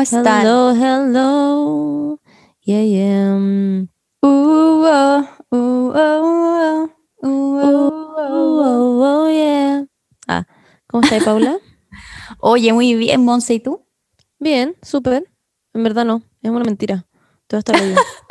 ¿Cómo están? Hello, hello. Yeah, yeah. Uh, oh, uh, oh, uh, oh, yeah. Ah, ¿cómo estás, Paula? Oye, muy bien, Monse, ¿y tú? Bien, súper. En verdad no, es una mentira. Todo está bien.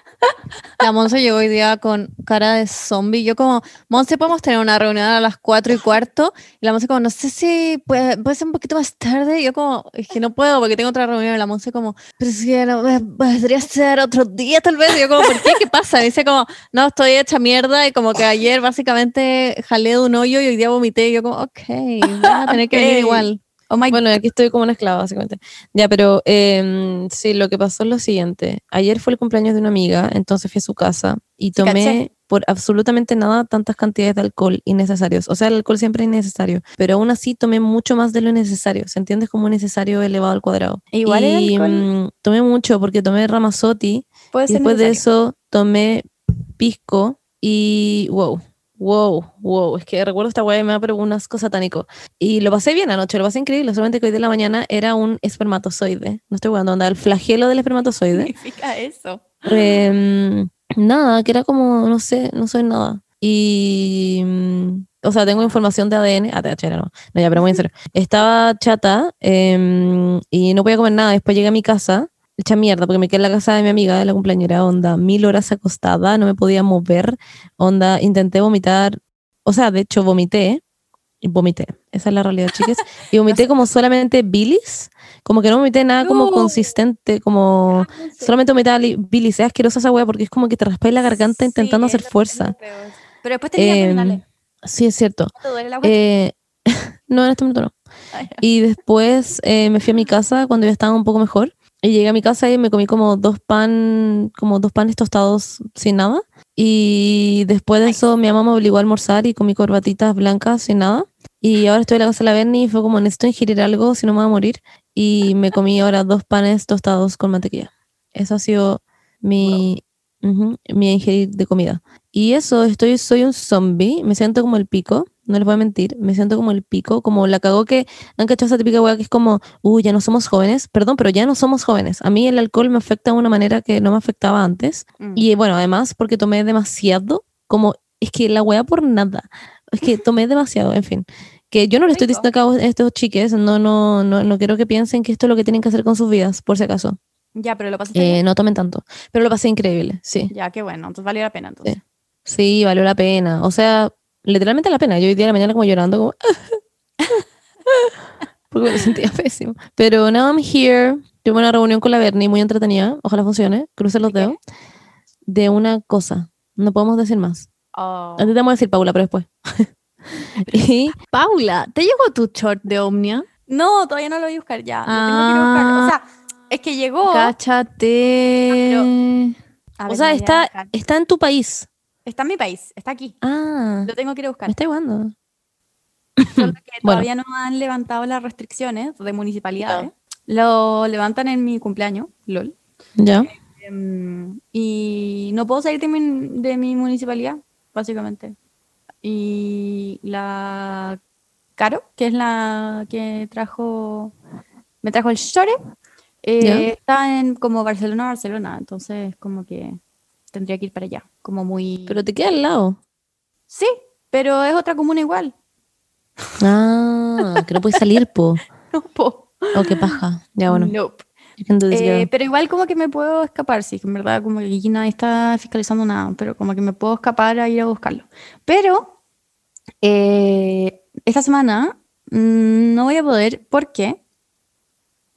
La Monse llegó hoy día con cara de zombie. Yo como, Monse, podemos tener una reunión a las 4 y cuarto. Y la Monse como, no sé si puede, puede ser un poquito más tarde. Y yo como, es que no puedo porque tengo otra reunión. Y la Monse como, pero que no, podría ser otro día tal vez. Y yo como, ¿por qué? ¿Qué pasa? Y dice como, no, estoy hecha mierda. Y como que ayer básicamente jalé de un hoyo y hoy día vomité. Y yo como, ok, voy a tener que venir igual. Oh my Bueno, aquí estoy como una esclava, básicamente. Ya, pero em, sí, lo que pasó es lo siguiente. Ayer fue el cumpleaños de una amiga, entonces fui a su casa y tomé por absolutamente nada tantas cantidades de alcohol innecesarios. O sea, el alcohol siempre es innecesario, pero aún así tomé mucho más de lo necesario. ¿Se entiende? Como necesario elevado al cuadrado. Igual el y mm, tomé mucho porque tomé Ramazotti y después de eso tomé pisco y wow, wow, wow. Es que recuerdo esta weá y me da pero un asco satánico. Y lo pasé bien anoche, lo pasé increíble. Solamente que hoy de la mañana era un espermatozoide. No estoy jugando, onda, el flagelo del ¿Qué espermatozoide. significa eso? Em, nada, que era como, no sé, no soy nada. Y. mm, O sea, tengo información de ADN. Ah, THR no. No, ya, pero muy en serio. Estaba chata em, y no podía comer nada. Después llegué a mi casa, hecha mierda, porque me quedé en la casa de mi amiga, de la cumpleañera, onda, mil horas acostada, no me podía mover. Onda, intenté vomitar. O sea, de hecho, vomité. Y vomité. Esa es la realidad, chicas. Y vomité como solamente bilis. Como que no vomité nada como No. consistente, como. Solamente vomitaba li- bilis. Es asquerosa esa wea porque es como que te raspa la garganta intentando Sí, hacer es lo fuerza. Pero después tenía Em, abdominales. Sí, es cierto. ¿No te duele la guata? Eh, no, en este momento no. Ay. Y después eh, me fui a mi casa cuando ya estaba un poco mejor. Y llegué a mi casa y me comí como dos pan, como dos panes tostados sin nada. Y después de eso mi mamá me obligó a almorzar y comí corbatitas blancas sin nada. Y ahora estoy en la casa de la Berni y fue como necesito ingerir algo si no me voy a morir. Y me comí ahora dos panes tostados con mantequilla. Eso ha sido mi, ujú, mi ingerir de comida. Y eso, estoy, soy un zombie, me siento como el pico, no les voy a mentir, me siento como el pico, como la cagó que han cachado esa típica weá que es como, uy, ya no somos jóvenes, perdón, pero ya no somos jóvenes. A mí el alcohol me afecta de una manera que no me afectaba antes. Mm. Y bueno, además porque tomé demasiado, como, es que la weá por nada, es que tomé demasiado, en fin. Que yo no le estoy diciendo acá a estos chiques, no, no, no, no quiero que piensen que esto es lo que tienen que hacer con sus vidas, por si acaso. Ya, pero lo pasaste Eh, bien. no tomen tanto, pero lo pasé increíble, sí. Ya, qué bueno. Entonces valió la pena. Entonces. Sí, valió la pena. O sea, literalmente la pena. Yo hoy día de la mañana como llorando, como... porque me sentía pésimo. Pero now I'm here. Tuve una reunión con la Bernie muy entretenida. Ojalá funcione. Cruce los dedos. De una cosa. No podemos decir más. Oh. Antes te vamos a decir Paula, pero después. y Paula, ¿te llegó tu short de Omnia? No, todavía no lo voy a buscar ya. Lo tengo que ir a buscar. O Ah. sea, es que llegó. Cáchate. A o ver, sea, me voy a está, está en tu país. Está en mi país, está aquí. Ah, Lo tengo que ir a me buscar. está igualando. Solo que Bueno. todavía no han levantado las restricciones de municipalidades. Lo levantan en mi cumpleaños, LOL. Ya. Em, y no puedo salir de mi, de mi municipalidad, básicamente. Y la Caro, que es la que trajo, me trajo el Shore, eh, está en como Barcelona, Barcelona. Entonces, como que tendría que ir para allá. Como muy. Pero te queda al lado. sí, pero es otra comuna igual. Ah, que no puedes salir, po. No puedo. Oh, qué paja. Ya, bueno. Nope. Eh, pero igual como que me puedo escapar, sí, que en verdad como que nadie está fiscalizando nada, pero como que me puedo escapar a ir a buscarlo. Pero eh, esta semana mm, no voy a poder, ¿por qué?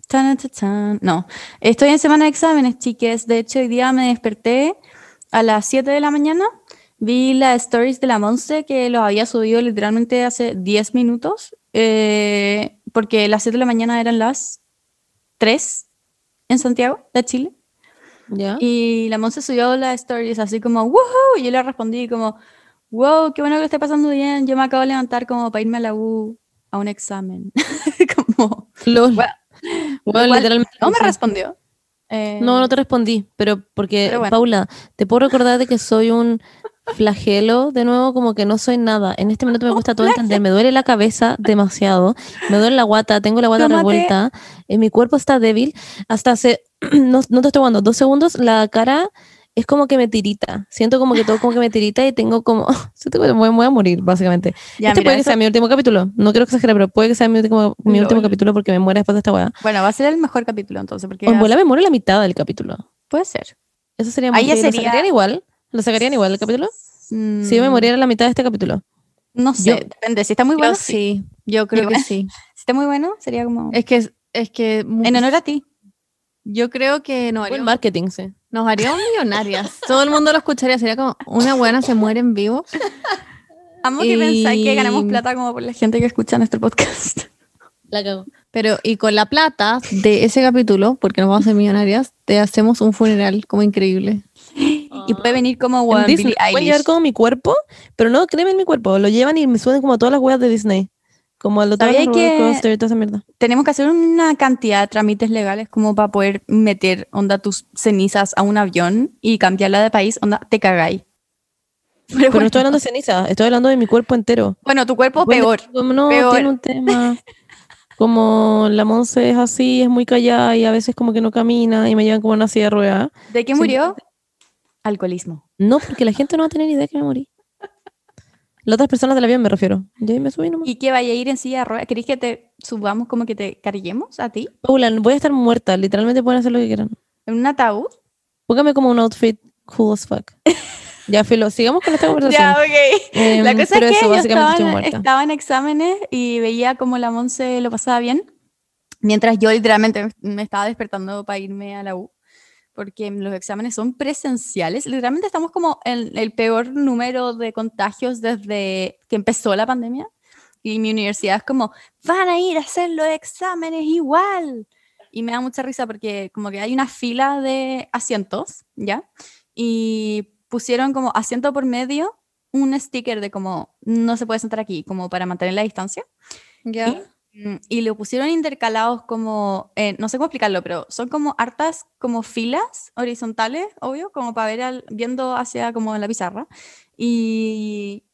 Tan, tan, tan. No, estoy en semana de exámenes, chiques. De hecho, hoy día me desperté a las 7 de la mañana, vi las stories de la Monse que los había subido literalmente hace 10 minutos, eh, porque las 7 de la mañana eran las 3 en Santiago, de Chile. ¿Ya? Y la Monse subió las stories así como, ¡woohoo! Y yo le respondí como, wow, qué bueno que lo esté pasando bien. Yo me acabo de levantar como para irme a la U a un examen. como, Lol. Bueno, Bueno, literalmente. no me respondió. Eh, No, no te respondí, pero porque, Pero bueno. Paula, te puedo recordar de que soy un flagelo de nuevo como que no soy nada. En este momento me cuesta todo entender. Me duele la cabeza demasiado. Me duele la guata, tengo la guata Tómate- revuelta. eh, mi cuerpo está débil. Hasta hace, no, no te estoy jugando, dos segundos, la cara es como que me tirita. Siento como que todo como que me tirita y tengo como... siento que me voy, a morir, básicamente. Ya, este mira, puede que eso- sea mi último capítulo. No quiero exagerar, pero puede que sea mi último, mi último capítulo porque me muera después de esta weá. Bueno, va a ser el mejor capítulo entonces, porque O en va- bola me muero la mitad del capítulo. puede ser. Eso sería Ahí muy ¿Lo sería- sacarían igual? ¿Lo sacarían igual el capítulo? Mm, Si yo me muriera la mitad de este capítulo. No sé, Yo- depende. Si está muy Yo bueno, sí. sí, yo creo que Igual. sí. Si está muy bueno, sería como... Es que, es que mu- En honor a ti. yo creo que nos Buen marketing, sí. Nos haríamos millonarias. Todo el mundo lo escucharía. Sería como una buena se muere en vivo. Amo que pensáis que ganamos Y- plata como por la gente que escucha nuestro podcast. La cago. Pero, y con la plata de ese capítulo, porque nos vamos a hacer millonarias, te hacemos un funeral como increíble. Y puede venir como bueno, Disney Eilish. llevar como mi cuerpo, pero no cremen mi cuerpo. Lo llevan y me suben como a todas las weas de Disney. Como al otro ¿Sabía roller que- coaster y toda esa mierda. Tenemos que hacer una cantidad de trámites legales como para poder meter onda tus cenizas a un avión y cambiarla de país, onda, te cagáis. Pero, Pero bueno, no estoy hablando de ceniza, estoy hablando de mi cuerpo entero. bueno, tu cuerpo Bueno, peor. Como no, peor. tiene un tema. Como la Monse es así, es muy callada y a veces como que no camina y me llevan como una silla de ruedas. ¿De qué murió? Alcoholismo. No, porque la gente no va a tener idea que me morí. Las otras personas del avión me refiero. Yo ahí me subí nomás. ¿Y qué vaya a ir en silla de ruedas? ¿Queréis que te subamos como que te carguemos a ti? Paula, voy a estar muerta. Literalmente pueden hacer lo que quieran. ¿En un ataúd? Póngame como un outfit cool as fuck. ya, Filo, sigamos con esta conversación. Ya, ok. Em, la cosa es que eso, yo estaba estoy estaba en exámenes y veía como la Monse lo pasaba bien, mientras yo literalmente me estaba despertando para irme a la U, porque los exámenes son presenciales. Literalmente estamos como en el peor número de contagios desde que empezó la pandemia. Y mi universidad es como, van a ir a hacer los exámenes igual. Y me da mucha risa porque como que hay una fila de asientos, ¿ya? Y pusieron como asiento por medio un sticker de como no se puede sentar aquí, como para mantener la distancia. ¿Ya? Mm, Y lo pusieron intercalados como, eh, no sé cómo explicarlo, pero son como hartas como filas horizontales, obvio, como para ver al- viendo hacia como la pizarra. Y,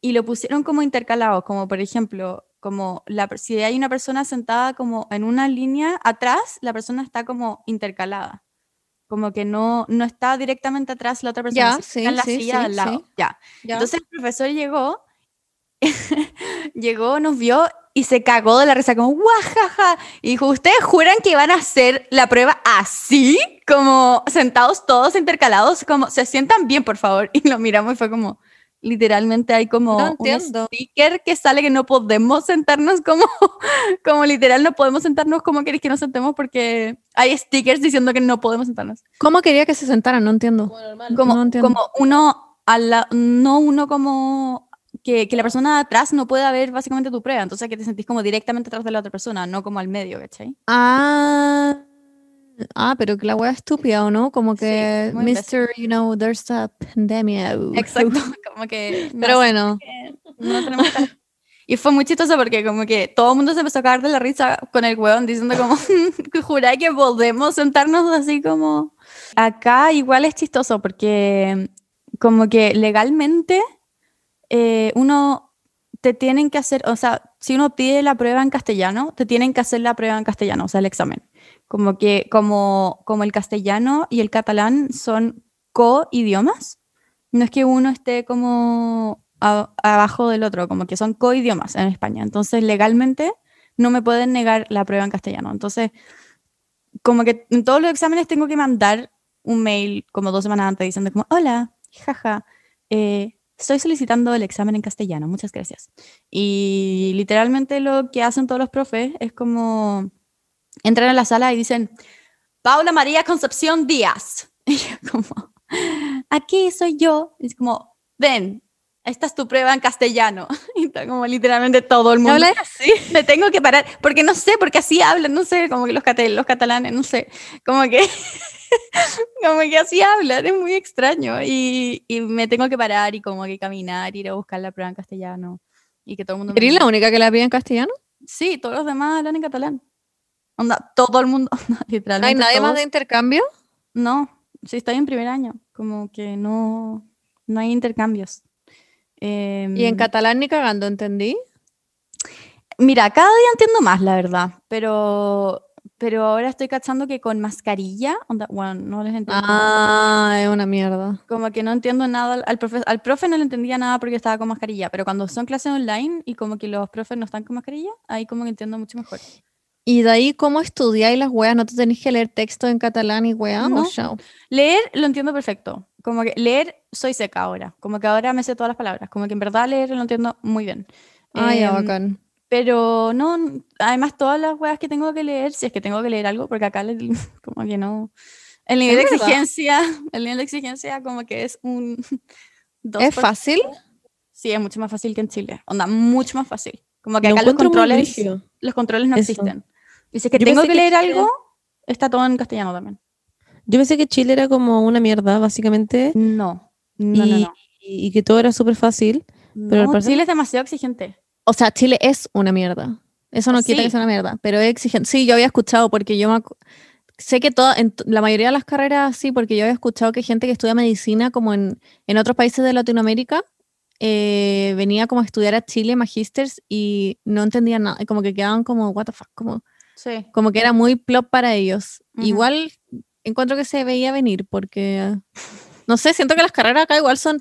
y lo pusieron como intercalados, como por ejemplo, como la, si hay una persona sentada como en una línea atrás, la persona está como intercalada. Como que no, no está directamente atrás la otra persona, Ya, sí, está en la sí, silla sí, al lado. Ya. ¿Ya? Entonces el profesor llegó, llegó, nos vio y se cagó de la risa, como guajaja. Y dijo, ¿ustedes juran que van a hacer la prueba así? Como sentados todos intercalados, como se sientan bien, por favor. Y lo miramos y fue como, literalmente hay como No un sticker que sale que no podemos sentarnos como, como literal, no podemos sentarnos como queréis que nos sentemos porque hay stickers diciendo que no podemos sentarnos. ¿Cómo quería que se sentaran? No entiendo. Como, No entiendo. como uno, a la, no uno como que, que la persona de atrás no pueda ver básicamente tu prueba, entonces que te sentís como directamente atrás de la otra persona, no como al medio, ¿cachai? Ah, ah, pero que la wea estúpida, ¿o no? Como que, imbécil. Mr., you know, there's a pandemia. Exacto, como que... no Pero bueno, no tenemos que- Y fue muy chistoso porque como que todo el mundo se empezó a cagar de la risa con el hueón diciendo como, que juráis que podemos sentarnos así como... Acá igual es chistoso porque como que legalmente eh, uno te tienen que hacer, o sea, si uno pide la prueba en castellano, te tienen que hacer la prueba en castellano, o sea, el examen. Como que como, como el castellano y el catalán son co-idiomas, no es que uno esté como a- abajo del otro, como que son co-idiomas en España. Entonces, legalmente no me pueden negar la prueba en castellano. Entonces, como que en todos los exámenes tengo que mandar un mail como dos semanas antes diciendo como, hola, jaja, eh, estoy solicitando el examen en castellano, muchas gracias. Y literalmente lo que hacen todos los profes es como, entran a la sala y dicen, Paula María Concepción Díaz. Y yo como, aquí soy yo. Y es como, ven, esta es tu prueba en castellano. Y está como literalmente todo el mundo. ¿habla así? Me tengo que parar, porque no sé, porque así hablan, no sé, como que los, los catalanes, no sé, como que, como que así hablan, es muy extraño. Y, y me tengo que parar y como que caminar, ir a buscar la prueba en castellano. Y que todo el mundo... me ¿Eres diga- la única que la pide en castellano? Sí, todos los demás hablan en catalán. Onda, todo el mundo, ¿No literalmente. hay nadie más todos- de intercambio? No, sí, estoy en primer año, como que no... no hay intercambios. Em, Y en catalán ni cagando, ¿entendí? Mira, cada día entiendo más, la verdad, pero, pero ahora estoy cachando que con mascarilla, onda- bueno, no les entiendo. Ah, es una mierda. Como que no entiendo nada, al profe, al profe no le entendía nada porque estaba con mascarilla, pero cuando son clases online y como que los profes no están con mascarilla, ahí como que entiendo mucho mejor. ¿Y de ahí cómo estudiáis las weas? ¿No te tenéis que leer texto en catalán y wea? No. ¿O? Leer lo entiendo perfecto, como que leer soy seca ahora, como que ahora me sé todas las palabras, como que en verdad leer lo entiendo muy bien. Ah, ya, Em, bacán. Pero no, además todas las weas que tengo que leer, si es que tengo que leer algo, porque acá le- como que no. El nivel de exigencia, el nivel de exigencia como que es un... ¿Es fácil? Sí, es mucho más fácil que en Chile. Onda, mucho más fácil. Como que acá los controles, los controles no Eso. existen. Y si es que Yo tengo que que leer Chile- algo, está todo en castellano también. Yo pensé que Chile era como una mierda, básicamente, No, no, y, no, no. y que todo era súper fácil. pero No, parecer- Chile es demasiado exigente. O sea, Chile es una mierda. Eso no quita Sí. que sea una mierda, pero es exigente. Sí, yo había escuchado porque yo me sé que toda, en la mayoría de las carreras sí, porque yo había escuchado que gente que estudia medicina como en, en otros países de Latinoamérica eh, venía como a estudiar a Chile, magísters, y no entendían nada, como que quedaban como, what the fuck, como, Sí. como que era muy plop para ellos. Igual encuentro que se veía venir porque, no sé, siento que las carreras acá igual son,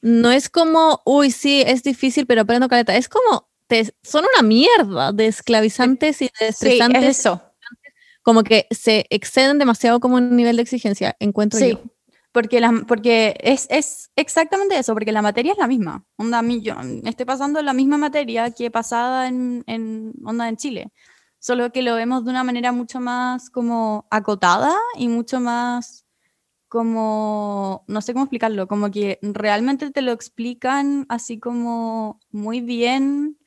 no es como, uy, sí, es difícil, pero aprendo caleta, es como, te, son una mierda de esclavizantes y de Sí, es estresantes, eso. como que se exceden demasiado como un nivel de exigencia, encuentro Sí, yo. porque, la, porque es, es exactamente eso, porque la materia es la misma. Onda, yo estoy pasando la misma materia que pasada en, en, onda en Chile, solo que lo vemos de una manera mucho más como acotada y mucho más como, no sé cómo explicarlo, como que realmente te lo explican así como muy bien,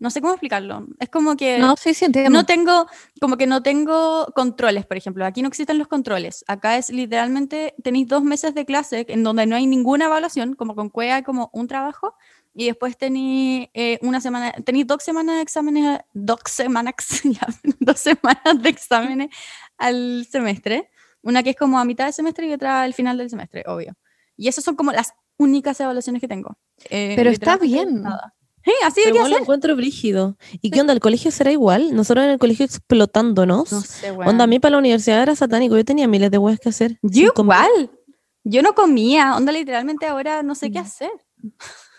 no sé cómo explicarlo. Es como que... No, sí, sí, entiendo. No tengo, como que no tengo controles, por ejemplo. Aquí no existen los controles. Acá es literalmente, tenéis dos meses de clase en donde no hay ninguna evaluación, como con CUEA, como un trabajo, y después tenéis eh, una semana, tenéis dos semanas de exámenes, dos semanas, ya, dos semanas de exámenes al semestre. Una que es como a mitad del semestre y otra al final del semestre, obvio. Y esas son como las únicas evaluaciones que tengo. Eh, Pero está bien. nada. Sí, así Pero igual lo encuentro brígido. ¿Y qué onda? ¿El colegio será igual? Nosotros en el colegio explotándonos. No sé, Onda, a mí para la universidad era satánico. Yo tenía miles de weas que hacer. Yo comer. igual. Yo no comía, onda literalmente ahora no sé qué hacer.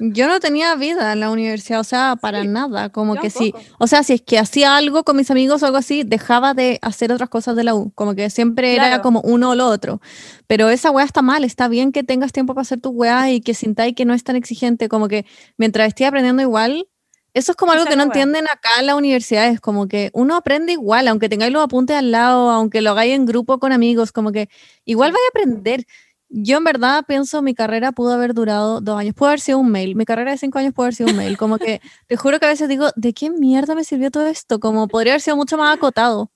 Yo no tenía vida en la universidad, o sea, para Sí, nada, como que sí, tampoco. o sea, si es que hacía algo con mis amigos o algo así, dejaba de hacer otras cosas de la U, como que siempre era como uno o lo otro, pero esa weá está mal, está bien que tengas tiempo para hacer tus weas y que sintáis que no es tan exigente, como que mientras esté aprendiendo igual, eso es como algo que no weá. entienden acá en la universidad, es como que uno aprende igual, aunque tengáis los apuntes al lado, aunque lo hagáis en grupo con amigos, como que igual vais a aprender. Yo en verdad pienso mi carrera pudo haber durado dos años, pudo haber sido un mail, mi carrera de cinco años pudo haber sido un mail, como que te juro que a veces digo, ¿de qué mierda me sirvió todo esto? Como podría haber sido mucho más acotado,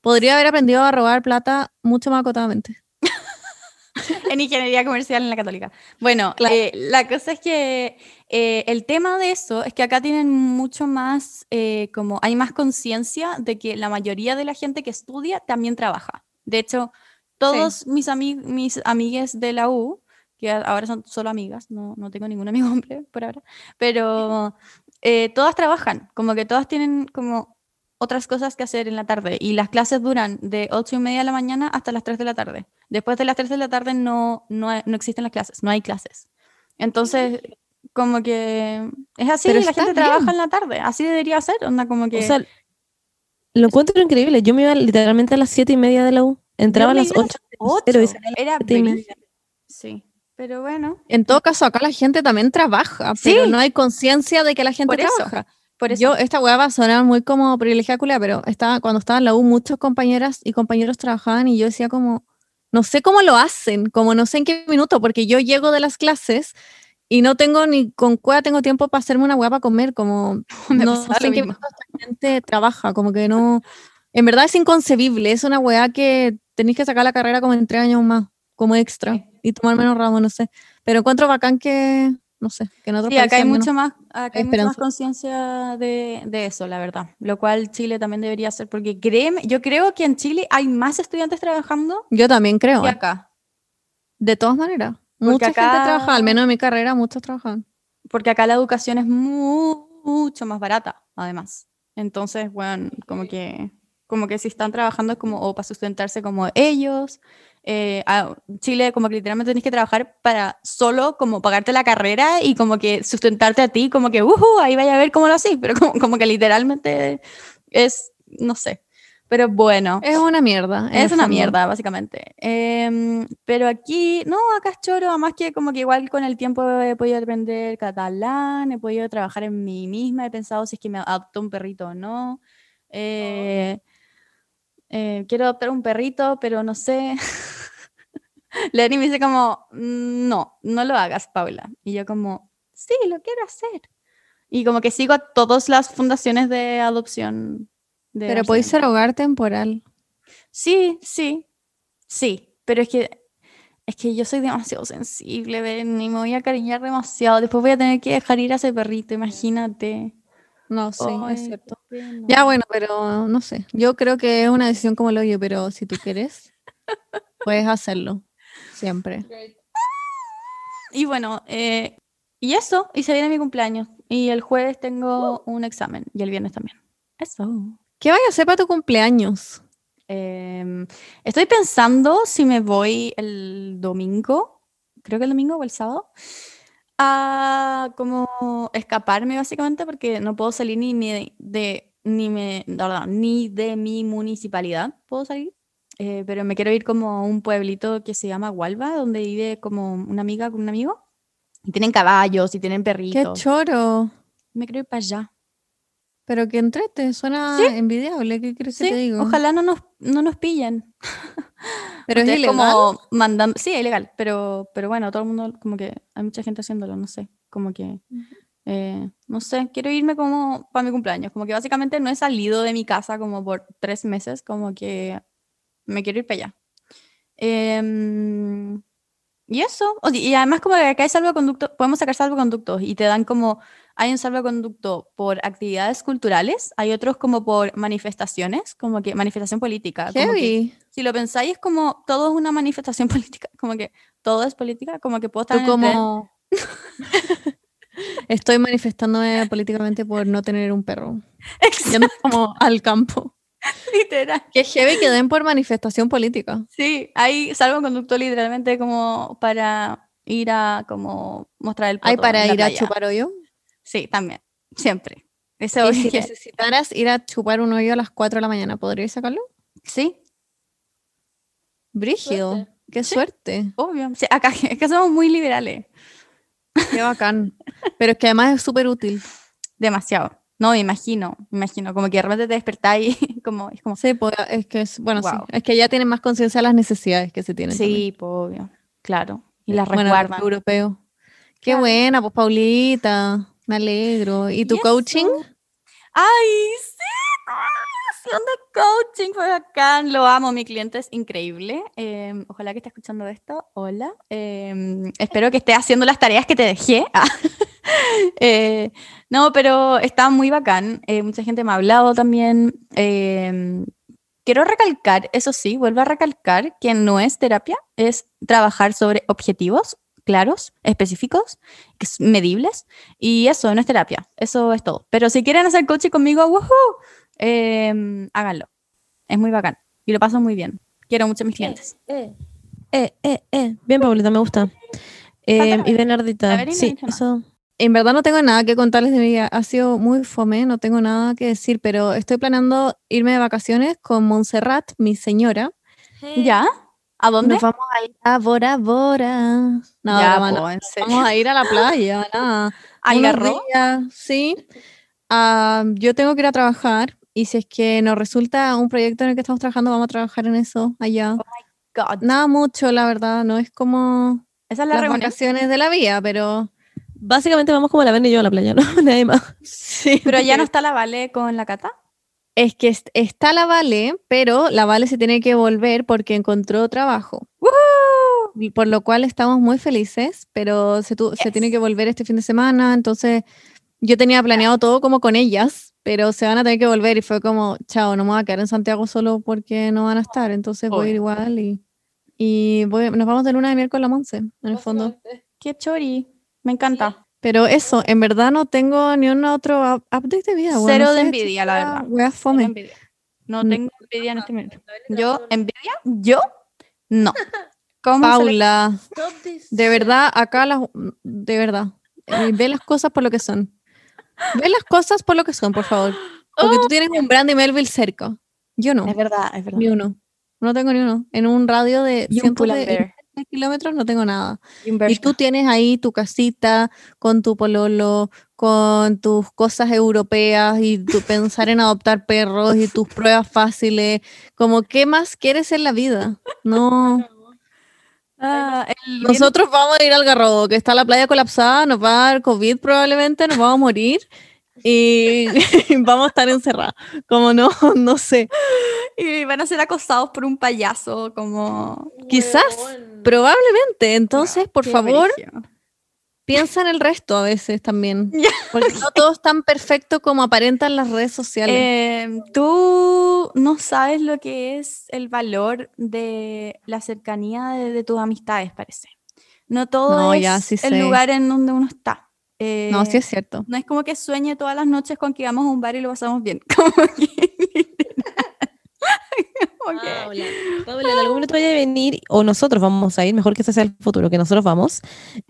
podría haber aprendido a robar plata mucho más acotadamente. en ingeniería comercial en la católica. Bueno, Claro. eh, la cosa es que eh, el tema de eso es que acá tienen mucho más, eh, como hay más conciencia de que la mayoría de la gente que estudia también trabaja. De hecho, todos mis, ami- mis amigues de la U, que ahora son solo amigas, no, no tengo ningún amigo hombre por ahora, pero eh, todas trabajan, como que todas tienen como otras cosas que hacer en la tarde y las clases duran de 8 y media de la mañana hasta las 3 de la tarde. Después de las 3 de la tarde no, no, hay- no existen las clases, no hay clases. Entonces, como que es así, Pero la gente bien. trabaja en la tarde, así debería ser, onda como que... O sea, lo encuentro increíble. Yo me iba literalmente a las siete y media de la U. Entraba a las iba a las ocho. ocho, pero era. Sí, pero bueno, En todo caso, acá la gente también trabaja, pero Sí. no hay conciencia de que la gente Por eso, trabaja. por eso... Yo, esta hueá va a sonar muy como privilegiada, pero estaba, cuando estaba en la U, muchas compañeras y compañeros trabajaban y yo decía como, no sé cómo lo hacen, como no sé en qué minuto, porque yo llego de las clases y no tengo ni con cueva tengo tiempo para hacerme una hueá para comer, como Me no sé en qué minuto esta gente trabaja, como que no, en verdad es inconcebible, es una hueá que tenéis que sacar la carrera como en tres años más, como extra, y tomar menos ramos, no sé, pero encuentro bacán que, no sé, que en otros Sí, acá países hay mucho más, acá hay mucha más conciencia de, de eso, la verdad. Lo cual Chile también debería hacer, porque créeme, yo creo que en Chile hay más estudiantes trabajando Yo también creo, que ¿eh? acá. de todas maneras. Mucha gente acá- trabaja, al menos en mi carrera, muchos trabajan. Porque acá la educación es mu- mucho más barata, además. Entonces, bueno, como que, como que si están trabajando es como o para sustentarse como ellos. eh, a- Chile como que literalmente tenés que trabajar para solo como pagarte la carrera y como que sustentarte a ti, como que, uhu, ahí vaya a ver cómo lo haces, pero como, como que literalmente es, no sé. Pero bueno. Es una mierda. Es una fondo. mierda, básicamente. Em, pero aquí, no, acá es choro, además que como que igual con el tiempo he podido aprender catalán, he podido trabajar en mí misma, he pensado si es que me adopto un perrito o no. Eh, eh, quiero adoptar un perrito, pero no sé. Lenny me dice como, "Mm, no, no lo hagas, Paula. Y yo como, sí, lo quiero hacer. Y como que sigo a todas las fundaciones de adopción. de Pero podéis ser hogar temporal. Sí, sí, sí, pero es que es que yo soy demasiado sensible, ven, y me voy a cariñar demasiado. Después voy a tener que dejar ir a ese perrito, imagínate. No, sí, Ay, es cierto. Ya, bueno, pero no sé. Yo creo que es una decisión como lo yo, pero si tú quieres, puedes hacerlo. Siempre. Y bueno, eh, y eso, y se viene mi cumpleaños. Y el jueves tengo un examen, y el viernes también. Eso. ¿Qué vayas a hacer para tu cumpleaños? Em, estoy pensando si me voy el domingo, creo que el domingo o el sábado, a como escaparme básicamente porque no puedo salir ni, ni de, de- ni, me, no, ni de mi municipalidad, puedo salir, eh, pero me quiero ir como a un pueblito que se llama Hualva, donde vive como una amiga con un amigo, y tienen caballos y tienen ¡Qué perritos. choro! Me quiero ir para allá. Pero que entrete, suena Sí. envidiable. ¿Qué que Sí, te digo? ojalá no nos, no nos pillen. Pero es ilegal. como mandando, sí, es ilegal, pero, pero bueno, todo el mundo, como que hay mucha gente haciéndolo, no sé, como que, eh, no sé, quiero irme como para mi cumpleaños, como que básicamente no he salido de mi casa como por tres meses, como que me quiero ir para allá. Em, y eso, y además como que acá hay salvoconducto, podemos sacar salvoconductos y te dan como, hay un salvoconducto por actividades culturales, hay otros como por manifestaciones, como que manifestación política. como que- Heavy. si lo pensáis, es como todo es una manifestación política, como que todo es política, como que puedo estar Tú en como... Estoy manifestándome políticamente por no tener un perro. Yendo como al campo. literal. Que heavy que den por manifestación política. Sí, hay salvoconducto literalmente como para ir a como mostrar el Hay poto para en la ir a chupar hoyo. Sí, también, siempre. Ese si necesitaras ir a chupar un hoyo a las 4 de la mañana, ¿podrías sacarlo? Sí, Brígido. Suerte. Qué suerte. obvio. Sí, acá es que somos muy liberales, Qué bacán. Pero es que además es súper útil. demasiado. No, me imagino, me imagino, como que de repente te despertáis y como, es como, Sí, pues, es que es, bueno, sí. Es que ya tienen más conciencia de las necesidades que se tienen. sí, pues, obvio, claro. Y las. Bueno, resguardan. europeo. Qué Claro. buena, pues Paulita. Me alegro. ¿Y tu Y coaching? ¡Ay, sí! ¡Ay, Haciendo coaching fue bacán, lo amo, mi cliente es increíble. em, ojalá que esté escuchando esto. Hola. em, espero que esté haciendo las tareas que te dejé. Ah, eh, no, pero está muy bacán. eh, mucha gente me ha hablado también. em, quiero recalcar, eso sí, vuelvo a recalcar que no es terapia, es trabajar sobre objetivos claros, específicos, medibles. Y eso, no es terapia, eso es todo. Pero si quieren hacer coaching conmigo, ¡woohoo! Em, háganlo. Es muy bacán. Y lo paso muy bien. Quiero mucho a mis clientes. Eh, eh, eh, eh. Bien, Paulita, me gusta. Eh, y. Bernardita. Sí, eso. En verdad no tengo nada que contarles de mi vida. Ha sido muy fome, no tengo nada que decir, pero estoy planeando irme de vacaciones con Montserrat, mi señora. ¿Ya? ¿A dónde? Nos vamos a ir a Bora Bora. No, ya, no. po, serio. Vamos a ir a la playa, nada. ¿Al Unos Garrobo? días, sí. Ah, yo tengo que ir a trabajar y si es que nos resulta un proyecto en el que estamos trabajando, vamos a trabajar en eso allá. God. Nada mucho, la verdad, no es como Esa es la las reunión. vacaciones de la vida, pero Básicamente vamos como la ven y yo a la playa, ¿no? Nadie más. sí. Pero ya no está la Vale con la Cata. Es que est- está la Vale, pero la Vale se tiene que volver porque encontró trabajo. Y Por lo cual estamos muy felices, pero se, tu- se tiene que volver este fin de semana, entonces yo tenía planeado todo como con ellas, pero se van a tener que volver y fue como, chao, no me voy a quedar en Santiago solo porque no van a estar, entonces voy a ir igual y y voy- nos vamos de luna de miércoles a Monse, en el fondo. Qué chori. Me encanta. Pero eso, en verdad no tengo ni un otro up- update de vida. Cero no de sé, envidia, la verdad. wea Tengo fome. envidia. No Mm. tengo envidia en este momento. Yo, ¿envidia? ¿Yo? No. ¿Cómo le- Paula, de verdad, acá las, de verdad, eh, ve las cosas por lo que son. Ve las cosas por lo que son, por favor. Porque tú tienes un Brandy Melville cerca. Yo no, Es verdad, es verdad. ni uno. No tengo ni uno. En un radio de Y un de, de kilómetros no tengo nada. Y tú tienes ahí tu casita con tu pololo, con tus cosas europeas y tu pensar en adoptar perros y tus pruebas fáciles. Como, ¿qué más quieres en la vida? No. Ah, el Nosotros vamos a ir al Garrobo, que está la playa colapsada, nos va a dar COVID probablemente, nos vamos a morir y vamos a estar encerrados. Como no, no sé. Y van a ser acosados por un payaso, como... Quizás, probablemente. Entonces, por favor, piensa en el resto a veces también. Porque no todo es tan perfecto como aparentan las redes sociales. Eh, tú no sabes lo que es el valor de la cercanía de, de tus amistades, parece. No todo No, es ya, sí el sé. lugar en donde uno está. Eh, no, sí es cierto. no es como que sueñe todas las noches con que vamos a un bar y lo pasamos bien. Como que... Que- Paula, Paula, en algún momento vaya a venir, o nosotros vamos a ir, mejor que ese sea el futuro, que nosotros vamos.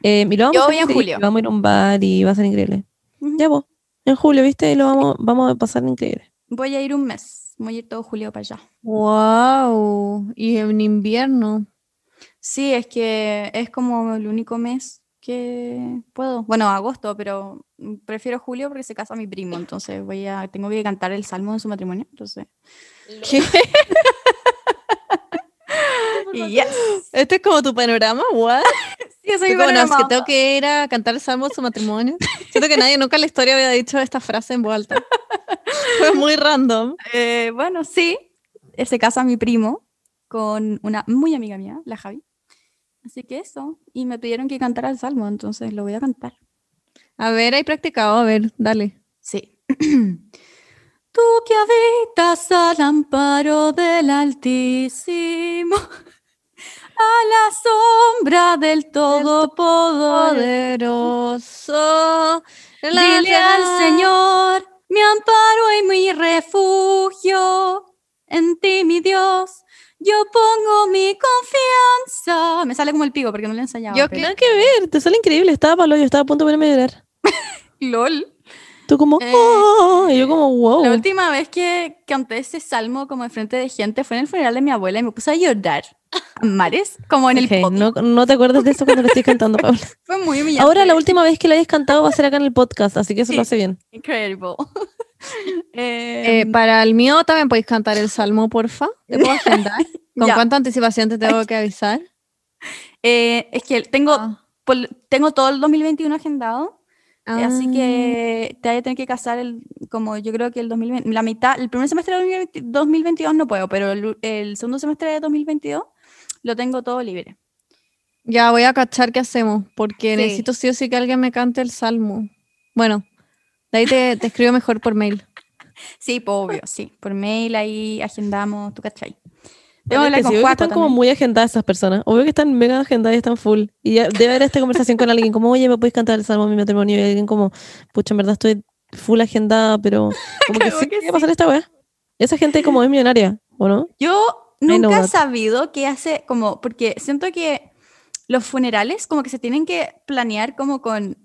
eh, y lo vamos Yo a voy en julio. Vamos a ir a un bar y va a ser increíble. Ya vos, en julio, ¿viste? Y lo vamos, vamos a pasar increíble. Voy a ir un mes. Voy a ir todo julio para allá. Wow. Y en invierno. Sí, es que es como el único mes que puedo. Bueno, agosto, pero prefiero julio porque se casa mi primo, entonces voy a tengo que cantar el salmo en su matrimonio, entonces. ¿Qué? Y yes. ¿Este es como tu panorama? ¿What? Sí, soy Tú como, no, es que panorama. tengo que ir a cantar el salmo de su matrimonio. Siento que nadie nunca en la historia había dicho esta frase en voz alta. Fue muy random. Eh, bueno, sí, se casa mi primo con una muy amiga mía, la Javi. Así que eso, y me pidieron que cantara el salmo, entonces lo voy a cantar. A ver, hay practicado, a ver, dale. Sí. Tú que habitas al amparo del Altísimo, a la sombra del Todopoderoso, Poderoso. dile al Señor, mi amparo y mi refugio, en ti, mi Dios, yo pongo mi confianza. Me sale como el pico porque no lo he ensayado. Yo pero- que ver, te sale increíble. Estaba Pablo, yo estaba a punto de ponerme a llorar. LOL. Tú como, Eh, "Oh", y yo como, wow. La última vez que canté ese salmo como en frente de gente fue en el funeral de mi abuela y me puse a llorar. Mares, como en el Ok, podio. no, no te acuerdas de eso cuando lo estoy cantando, Paula. Fue muy humillante. Ahora la última vez que lo hayas cantado va a ser acá en el podcast, así que eso Sí. lo hace bien. Incredible. Eh, Em, para el mío también podéis cantar el salmo, porfa. ¿Te puedo agendar? ¿Con cuánta anticipación te tengo que avisar? eh, es que tengo, Ah. pol- tengo todo el 2021 agendado, eh, así Ah. que te voy a tener que casar el, como yo creo que el 2020, la mitad, el primer semestre de 2020 2022 no puedo, pero el, el segundo semestre de 2022 lo tengo todo libre. Ya voy a cachar qué hacemos, porque Sí. necesito sí o sí que alguien me cante el salmo. Bueno, de ahí te, te escribo mejor por mail. Sí, pues, obvio, sí. Por mail ahí agendamos, tú cachai. Tengo que hablar que con que Juaco están como muy agendadas esas personas. Obvio que están mega agendadas y están full. Y ya debe haber esta conversación con alguien como, oye, ¿me puedes cantar el salmo a mi matrimonio? Y alguien como, pucha, en verdad estoy full agendada, pero como que sí que que pasar esta wea. Esa gente como es millonaria, ¿o no? Yo nunca he sabido qué hace, como, porque siento que los funerales como que se tienen que planear como con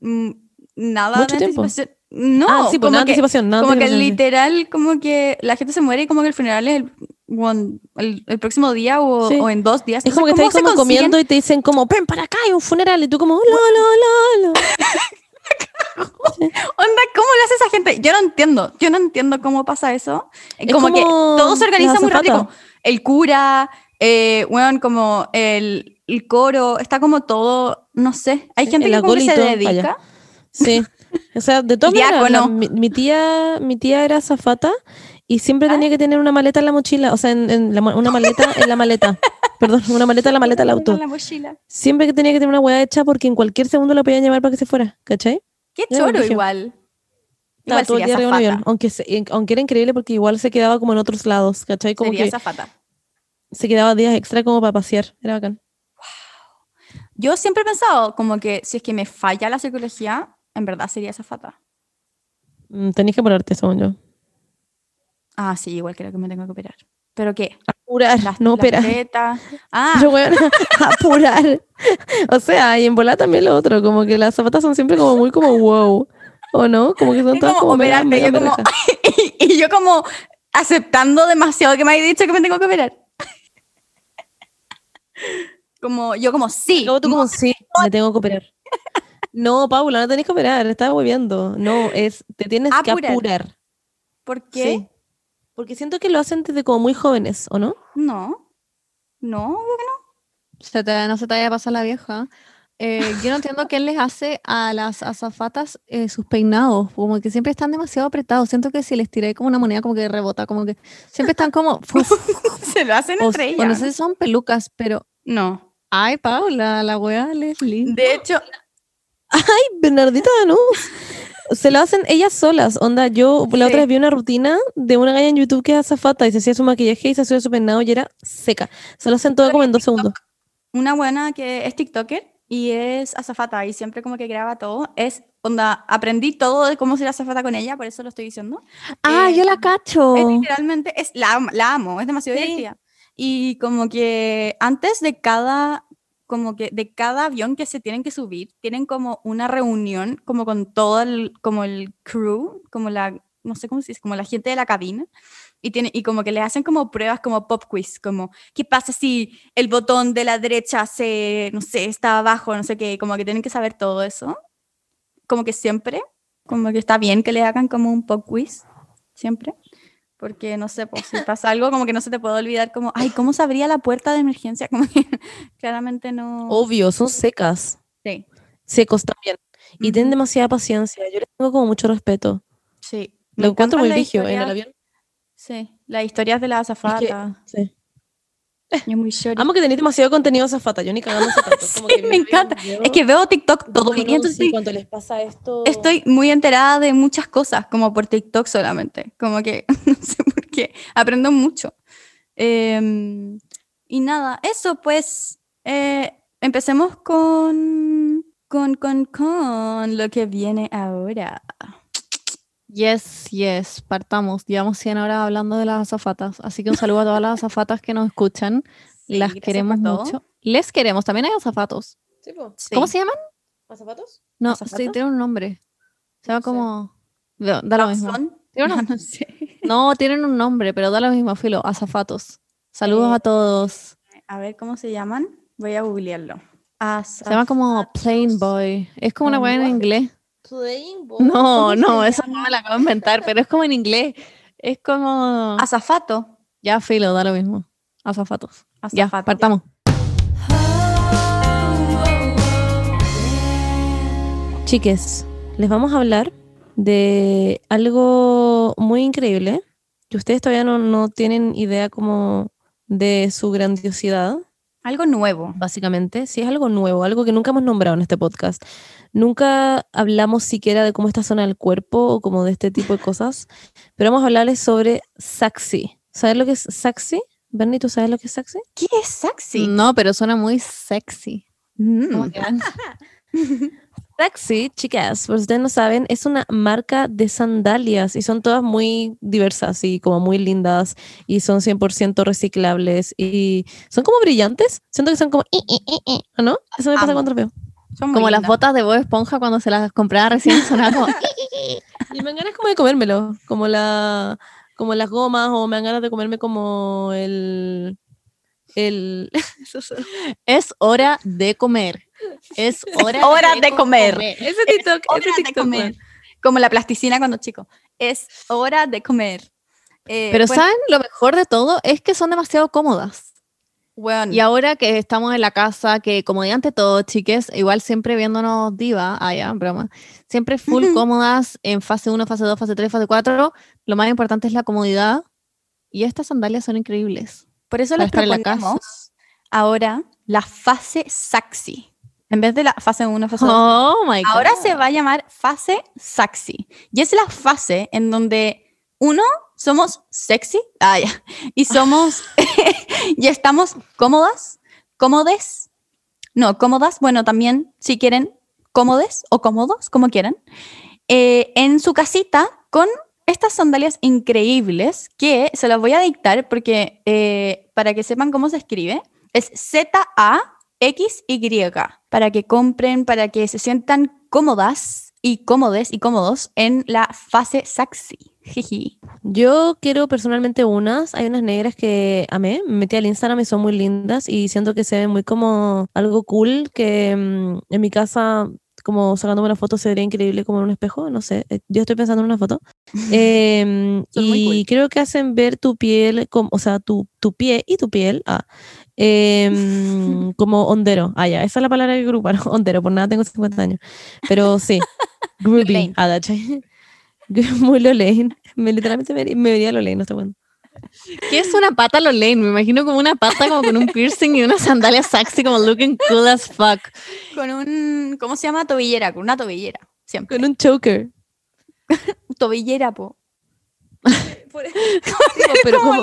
mm, nada Mucho de tiempo. anticipación. No, ah, sí, pues como nada que, anticipación, nada como que anticipación, sí. literal, como que la gente se muere y como que el funeral es el, bueno, el, el próximo día o, Sí. o en dos días. Es como que ¿cómo como comiendo y te dicen como, ven para acá, hay un funeral. Y tú como, la, la, la, la. Onda, ¿cómo lo hace esa gente? Yo no entiendo, yo no entiendo cómo pasa eso. Es Como, que todo se organiza muy rápido. El cura, eh, bueno, como el, el coro, está como todo, no sé. Hay gente el que como que se dedica. vaya. Sí. O sea, de todas maneras, mi, mi tía, mi tía era zafata y siempre ¿Ah? tenía que tener una maleta en la mochila, o sea, en, en la una maleta en la maleta. Perdón, una maleta en la maleta del auto. Con la mochila. Siempre que tenía que tener una hueá hecha porque en cualquier segundo la podían llamar para que se fuera, ¿cachai? Qué choro igual. Estaba Igual todo el sería día arriba de un zafata. avión, aunque, se- en- aunque era increíble porque igual se quedaba como en otros lados, ¿cachai? Como Sería que zafata. se quedaba días extra como para pasear. Era bacán. Yo siempre he pensado como que si es que me falla la psicología, en verdad sería esa fata. Mm, Tenés que ponerte, según yo. Ah, sí, igual creo que me tengo que operar. ¿Pero qué? Apurar, Las, no operar. Ah, Pero bueno, apurar. O sea, y en volar también lo otro, como que las zapatas son siempre como muy como wow. ¿O no? Como que son Es todas como como mega- yo y, yo como aceptando demasiado que me hay dicho que me tengo que operar. Como, yo como, sí. Luego tú como, sí, me tengo que operar. No, Paula, no tenés que operar, estás volviendo. No, es, te tienes que apurar. ¿Por qué? Sí. Porque siento que lo hacen desde como muy jóvenes, ¿o no? No. No, que no. Se te- no se te vaya a pasar la vieja. Eh, yo no entiendo qué les hace a las azafatas eh, sus peinados, como que siempre están demasiado apretados. Siento que si les tiré como una moneda, como que rebota, como que siempre están como. Se lo hacen o, entre o no ellas. sé si son pelucas, pero. No. Ay, Paula, la wea Leslie. De hecho, Ay, Bernardita Danús. Se lo hacen ellas solas. Onda, yo la otra vez vi una rutina de una galla en YouTube que es azafata y se hacía su maquillaje y se hacía su peinado y era seca. Se lo hacen todo como en dos segundos. una buena que es TikToker y es azafata y siempre como que graba todo. Es, onda, aprendí todo de cómo ser azafata con ella, por eso lo estoy diciendo. Ah, Eh, yo la cacho. Es literalmente, es, la amo, es demasiado Sí. divertida. Y como que antes de cada, como que de cada avión que se tienen que subir, tienen como una reunión, como con todo el, como el crew, como la, no sé cómo se dice, como la gente de la cabina. Y, tiene, y como que le hacen como pruebas como pop quiz, como, ¿qué pasa si el botón de la derecha se, no sé, está abajo, no sé qué, como que tienen que saber todo eso. Como que siempre, como que está bien que le hagan como un pop quiz, siempre. Porque, no sé, pues, si pasa algo, como que no se te puede olvidar, como, ay, ¿cómo se abría la puerta de emergencia? Como que claramente no. Obvio, son secas. Sí, Secos también. Y tienen Ujú. demasiada paciencia. Yo les tengo como mucho respeto. sí. Lo encuentro muy vigio en el avión. Sí, las historias de la azafata. Sí. Es muy short. Amo que tenéis demasiado contenido azafata. Yo ni cagando tanto. Sí, que me encanta. videos Es que veo TikTok todo el día, entonces sí, estoy- cuando les pasa esto. estoy muy enterada de muchas cosas, como por TikTok solamente. Como que no sé por qué. Aprendo mucho. Em, y nada, eso pues. eh, empecemos con, con, con, con lo que viene ahora. Yes, yes, partamos. Llevamos 100 horas hablando de las azafatas, así que un saludo a todas las azafatas que nos escuchan. Sí, las queremos mucho. Les queremos, también hay azafatos. Sí. ¿Cómo se llaman? ¿Azafatos? No, ¿Azafatos? sí, tiene un nombre. Se llama No como... Da da lo mismo. Tiene un- No sé. No, tienen un nombre, pero da lo mismo, filo. Azafatos. Saludos Eh, a todos. A ver cómo se llaman. Voy a googlearlo. Se llama como Plain Boy. Es como una weá en inglés. Playing ball. No, ¿Cómo no, eso no me la acabo de inventar, pero es como en inglés. Es como... Azafato. Ya, filo, da lo mismo. Azafatos. Ya, Azafato. partamos. Chiques, les vamos a hablar de algo muy increíble que ustedes todavía no, no tienen idea como de su grandiosidad, Algo nuevo. básicamente. Sí, es algo nuevo, algo que nunca hemos nombrado en este podcast. Nunca hablamos siquiera de cómo está zona del cuerpo o como de este tipo de cosas, pero vamos a hablarles sobre Saxi. ¿Sabes lo que es Saxi? Bernie, ¿tú sabes lo que es Saxi? ¿Qué es sexy? No, pero suena muy sexy. Mm. Saxi, chicas, por si ustedes no saben, es una marca de sandalias y son todas muy diversas y como muy lindas y son 100% reciclables y son como brillantes. Siento que son como... "i, i, i, i", ¿o ¿No? Eso me pasa Amo. cuando veo. Son Como las botas de Bob Esponja cuando se las compraba recién sonaba como... Y me dan ganas como de comérmelo, como la como las gomas o me dan ganas de comerme como el... el Es hora de comer. Es hora, Hora de comer. ese TikTok, Hora ese de TikTok, comer. Como la plasticina cuando chico. Es hora de comer. Eh, Pero bueno, ¿saben? Lo mejor de todo es que son demasiado cómodas. bueno, Y ahora que estamos en la casa, que como de ante todo, chiques, igual siempre viéndonos diva, ah, ya, broma, siempre full cómodas en fase 1, fase 2, fase 3, fase 4, lo más importante es la comodidad. Y estas sandalias son increíbles. por eso les en la casa. proponemos ahora la fase Saxi. En vez de la fase 1, fase 2. Oh my god. Ahora se va a llamar fase Saxi. Y es la fase en donde uno somos sexy, ah, ya, y somos, y estamos cómodas, cómodes, no, cómodas, bueno, también si quieren, cómodes o cómodos, como quieran, eh, en su casita con estas sandalias increíbles que se las voy a dictar porque eh, para que sepan cómo se escribe, es Z-A-X-Y, para que compren, para que se sientan cómodas y cómodes y cómodos en la fase sexy. Jiji. Yo quiero personalmente unas. Hay unas negras que amé. Me metí al Instagram y son muy lindas y siento que se ven muy como algo cool que mm, en mi casa como sacándome una foto se vería increíble como en un espejo, no sé, eh, yo estoy pensando en una foto. Muy y cool. creo que hacen ver tu piel, como, o sea, tu, tu pie y tu piel, ah, em, como hondero. Ah, ya, esa es la palabra que grupa, ¿no? Hondero, por nada tengo 50 años. Pero sí, groovy, Lolaine. ah. Muy Lolaine. Me, literalmente me, me vería Lolaine, no sé cuándo. ¿Qué es una pata Lolaine? Me imagino como una pata como con un piercing y una sandalia sexy como looking cool as fuck. Con un, ¿cómo se llama? Tobillera, con una tobillera, siempre. Con un choker. Tobillera, po. Sí, po, pero como,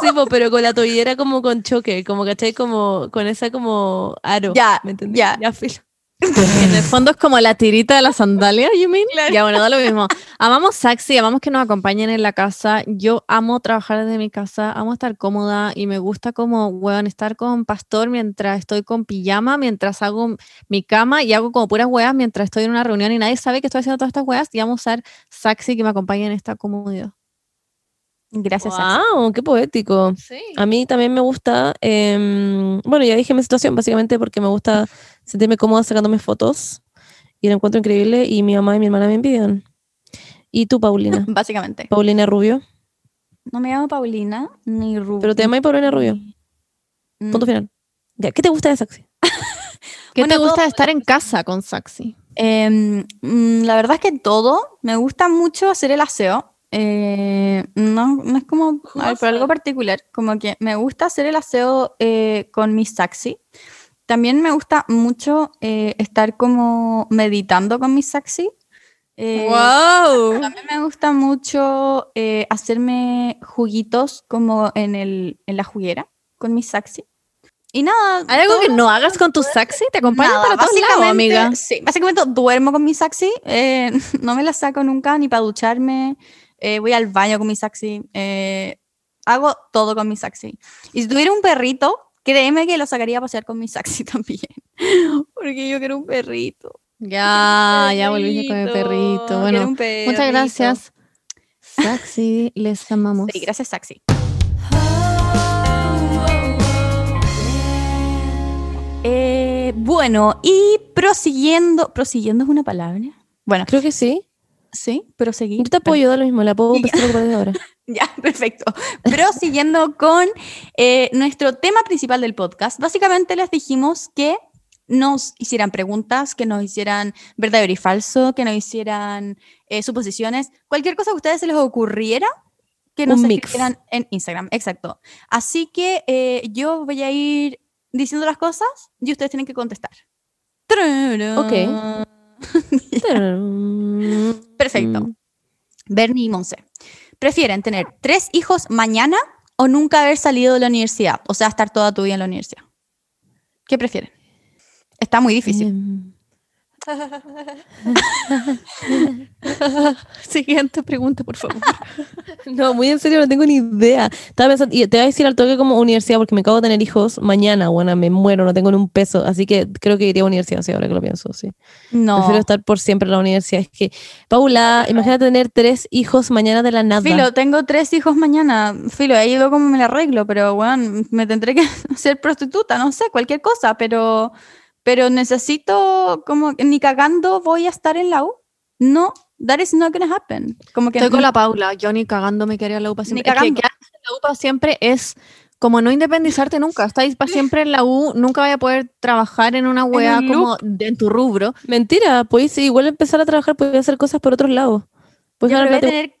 Sí, pero con la tobillera como con choque, como ¿cachai? Como con esa como aro. Ya, ¿me entendés? ya. Ya, filo. En el fondo es como la tirita de la sandalia, you mean? Ya, bueno, da lo mismo. Amamos sexy, amamos que nos acompañen en la casa. Yo amo trabajar desde mi casa, amo estar cómoda y me gusta como, weón, estar con pastor mientras estoy con pijama, mientras hago mi cama y hago como puras weas mientras estoy en una reunión y nadie sabe que estoy haciendo todas estas weas y amo usar sexy que me acompañe en esta comodidad. Gracias, Saxi. Wow, qué poético. Sí. A mí también me gusta, em, bueno, ya dije mi situación, básicamente porque me gusta sentirme cómoda sacándome fotos y lo encuentro increíble y mi mamá y mi hermana me envidian. ¿Y tú, Paulina? Básicamente. Paulina Rubio. No me llamo Paulina ni Rubio. Pero te llamas Paulina Rubio. Mm. Punto final. Ya, ¿qué te gusta de Saxi? ¿Qué Bueno, te gusta todo- de estar en casa con sexy? Em, mm, la verdad es que todo. Me gusta mucho hacer el aseo. Eh, no, no es como ver, por algo particular. Como que me gusta hacer el aseo eh, con mi saxi. También me gusta mucho eh, estar como meditando con mi saxi. Eh, ¡Wow! También me gusta mucho eh, hacerme juguitos como en, el, en la juguera con mi saxi. Y nada. ¿Hay algo que no hagas con tu sexy? ¿Te acompaña para todos lados, amiga? Sí, básicamente duermo con mi saxi, eh, no me la saco nunca ni para ducharme, eh, voy al baño con mi saxi, eh, hago todo con mi saxi. Y si tuviera un perrito, créeme que lo sacaría a pasear con mi saxi también, porque yo quiero un perrito. Ya, ya volviste con el perrito. Bueno, un muchas perrito. gracias. Sexy, les amamos. Sí, gracias saxi. Eh, bueno, y prosiguiendo, prosiguiendo es una palabra. Bueno, Creo que sí. Sí, proseguir. Yo te apoyo, da lo mismo, la puedo empezar a desde ahora. Ya, perfecto. Prosiguiendo con eh, nuestro tema principal del podcast, básicamente les dijimos que nos hicieran preguntas, que nos hicieran verdadero y falso, que nos hicieran eh, suposiciones, cualquier cosa que a ustedes se les ocurriera, que nos escribieran en Instagram. Exacto. Así que eh, yo voy a ir diciendo las cosas y ustedes tienen que contestar. Ok. Perfecto. Mm. Bernie y Monse, ¿prefieren tener tres hijos mañana o nunca haber salido de la universidad? O sea, estar toda tu vida en la universidad. ¿Qué prefieren? Está muy difícil. Siguiente pregunta, por favor. No, muy en serio, no tengo ni idea. Estaba pensando, y te voy a decir al toque como universidad, porque me acabo de tener hijos mañana, bueno, me muero, no tengo ni un peso, así que creo que iría a universidad, sí, ahora que lo pienso, sí. No. Prefiero estar por siempre en la universidad. Es que, Paula, imagínate tener tres hijos mañana de la nada. Filo, tengo tres hijos mañana. Filo, ahí veo cómo me la arreglo, pero bueno, me tendré que ser prostituta, no sé, cualquier cosa, pero, pero necesito, como, que ni cagando voy a estar en la U. No, that is not gonna happen. Como que Estoy con la Paula. Yo ni cagando me quería en la UPA siempre. Es que cagando. quedarse en la UPA siempre es como no independizarte nunca. Estáis para siempre en la U, nunca vaya a poder trabajar en una wea un como de- en tu rubro. Mentira, puedes igual empezar a trabajar, puedes hacer cosas por otros lados. Ya, ganar pero voy a plata tener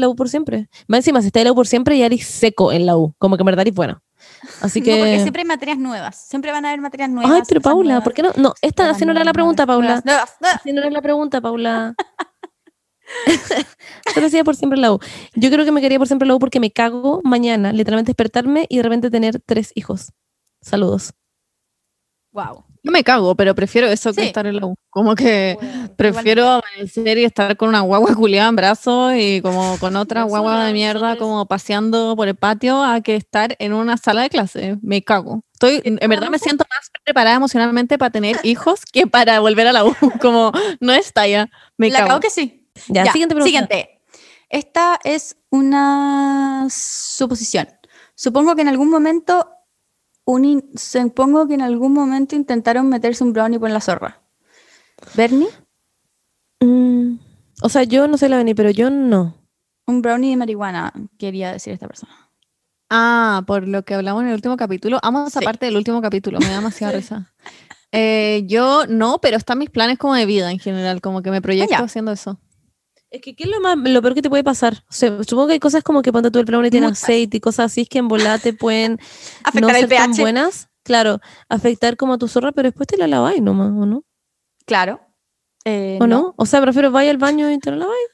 la U por siempre. Más encima, si estás en la U por siempre, ya eres seco en la U. Como que en verdad eres bueno. Así que. No, porque siempre hay materias nuevas. Siempre van a haber materias nuevas. Ay, pero Paula, nuevas, ¿por qué no? No, esta así no era la pregunta, Paula. Así no era la pregunta, Paula. Solo decía por siempre la U. Yo creo que me quería por siempre la U porque me cago mañana, literalmente despertarme y de repente tener tres hijos. Saludos. Wow. Yo me cago, pero prefiero eso que estar en la U. Como que prefiero amanecer y estar con una guagua culiada en brazos y como con otra guagua de mierda como paseando por el patio a que estar en una sala de clase. Me cago. Estoy, en verdad me siento más preparada emocionalmente para tener hijos que para volver a la U. Como no es talla. Me La cago. cago que sí. Ya, siguiente pregunta. Siguiente. Esta es una suposición. Supongo que en algún momento un in- supongo que en algún momento intentaron meterse un brownie por la zorra. ¿Bernie? Mm, o sea, yo no soy la Beni, pero yo no. Un brownie de marihuana, quería decir esta persona. Ah, por lo que hablamos en el último capítulo. Amo esa Sí. parte del último capítulo, me da demasiada risa. Eh, yo no, pero están mis planes como de vida en general, como que me proyecto ya. haciendo eso. Es que, ¿qué es lo, más, lo peor que te puede pasar? O sea, supongo que hay cosas como que cuando tú el brownie tiene aceite y cosas así que en volada te pueden no Afectar el ser tan pH. buenas. Claro, afectar como a tu zorra, pero después te la laváis nomás, ¿o no? Claro. Eh, ¿O no? O sea, prefiero vaya al baño y te la laváis.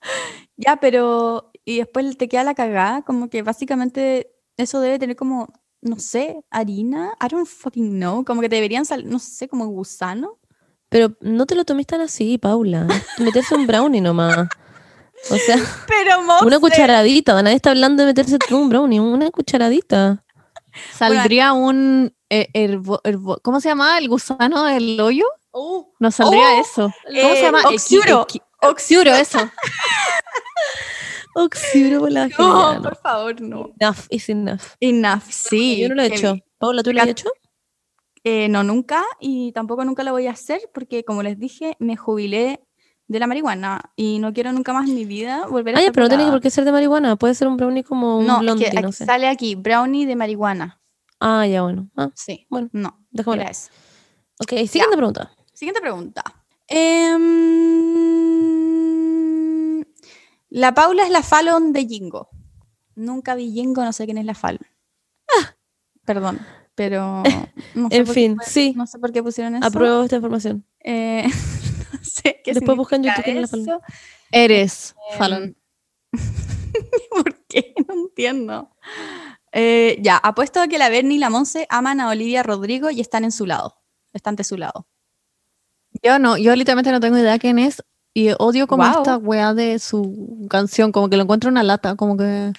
Ya, pero. Y después te queda la cagada, como que básicamente eso debe tener como, no sé, harina. I don't fucking know. Como que te deberían salir, no sé, como gusano. Pero no te lo tomes tan así, Paula. Meterse un brownie nomás. O sea, Pero, una cucharadita. Nadie está hablando de meterse tú un brownie. Una cucharadita. Saldría un. eh, herbo- herbo- ¿Cómo se llama? ¿El gusano del hoyo? Nos saldría Oh, eso. ¿Cómo se eh, llama? oxiuro. Oxiuro, eso. Oxiuro la No, genial. por favor, no. Enough is enough. Enough, sí. Yo no lo he hecho. Paula, ¿tú lo has hecho? Eh, no, nunca. Y tampoco nunca lo voy a hacer porque, como les dije, me jubilé de la marihuana y no quiero nunca más en mi vida volver a Ah, estar pero no tiene por qué ser de marihuana. Puede ser un brownie como un No, es blondie, que no sé. sale aquí, brownie de marihuana. Ah, ya, bueno. Ah, Sí. Bueno, No, déjame. Ok, siguiente pregunta. Siguiente pregunta. Em, la Paula es la Fallon de Jingo. Nunca vi Jingo, no sé quién es la Fallon. Perdón, pero no sé En por qué fin, sí. No sé por qué pusieron eso. Apruebo esta información. Eh, no sé qué Después busca en significa YouTube es la Fallon. eso. Eres Em, Fallon. ¿Por qué? No entiendo. Eh, ya, apuesto a que la Bernie y la Monse aman a Olivia Rodrigo y están en su lado. Están de su lado. Yo no, yo literalmente no tengo idea quién es y odio como esta weá de su canción, como que lo encuentro una lata, como que...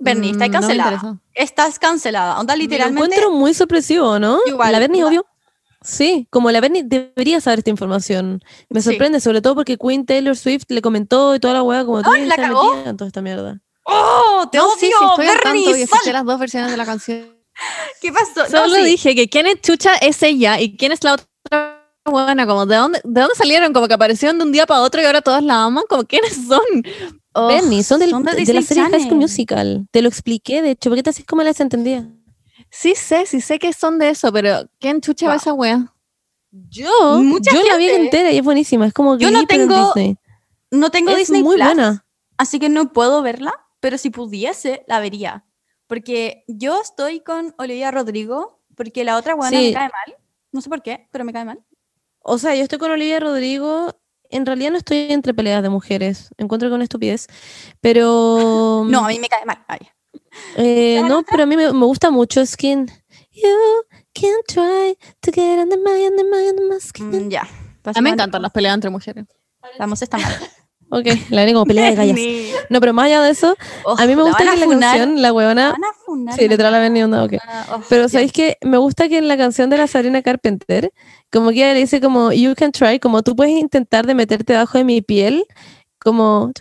Bernie, está mm, no me cancelada. interesa. Estás cancelada. Onda, literalmente. encuentro muy sorpresivo, ¿no? Igual, la Bernie, igual. obvio. Sí, como la Bernie debería saber esta información. Me Sí. sorprende, sobre todo porque Queen Taylor Swift le comentó y toda la weá, como tú ¡Ay, la cagó! en toda esta mierda. ¡Oh! ¡Te No, odio, sí, sí, estoy al tanto Bernie! y escuché las dos versiones de la canción. ¿Qué pasó? No, Solo sí. dije que quién es Chucha es ella y quién es la otra buena, como de dónde, de dónde salieron, como que aparecieron de un día para otro y ahora todos la aman, como quiénes son. Oh, Bernie, son, del- son de de, la serie High School Channel. Musical. Te lo expliqué, de hecho, ¿por qué te haces como la desentendida? Sí sé, sí sé que son de eso, pero ¿quién chucha va Wow. esa wea? Yo, Mucha yo la vi gente. entera y es buenísima. Es como Yo no tengo Disney. No tengo Es Disney muy Plus, buena. así que no puedo verla, pero si pudiese, la vería. Porque yo estoy con Olivia Rodrigo, porque la otra buena Sí. me cae mal. No sé por qué, pero me cae mal. O sea, yo estoy con Olivia Rodrigo. En realidad no estoy entre peleas de mujeres. Encuentro con estupidez. Pero. No, a mí me cae mal. Ay. eh, ¿Cuál no, pero a mí me, me gusta mucho Skin. You can try to get under my, under my, under my skin. Mm, ya. A mí me encantan las peleas entre mujeres. Vamos, está mal. Ok, la veré como pelea de gallas. No, pero más allá de eso, a mí me la gusta que la funar, canción, la huevona. van a funar Sí, literal la venía onda, ok. Ah, Pero. ¿sabéis que Me gusta que en la canción de la Sabrina Carpenter, como que ella le dice como, you can try, como tú puedes intentar de meterte debajo de mi piel, como,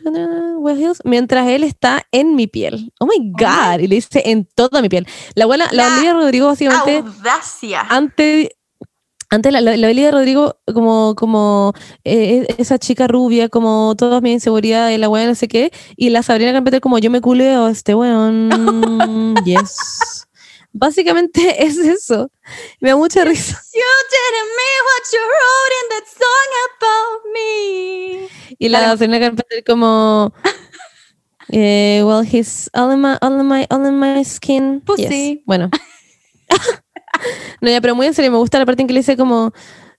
mientras él está en mi piel. Oh my God, y le dice en toda mi piel. La abuela, la La Olivia Rodrigo básicamente, Audacia. antes... Antes la, la, la Rodrigo, como, como eh, esa chica rubia, como todas mis inseguridades, la weá no sé qué, y la Sabrina Carpenter como yo me culeo este weón, yes. Básicamente es eso. Me da mucha risa. You didn't mean what you wrote in that song about me. Y la. Sabrina Carpenter como eh, well he's all in my all in my all in my skin. Pussy. Yes. Bueno. no, ya, pero muy en serio, me gusta la parte en que le dice como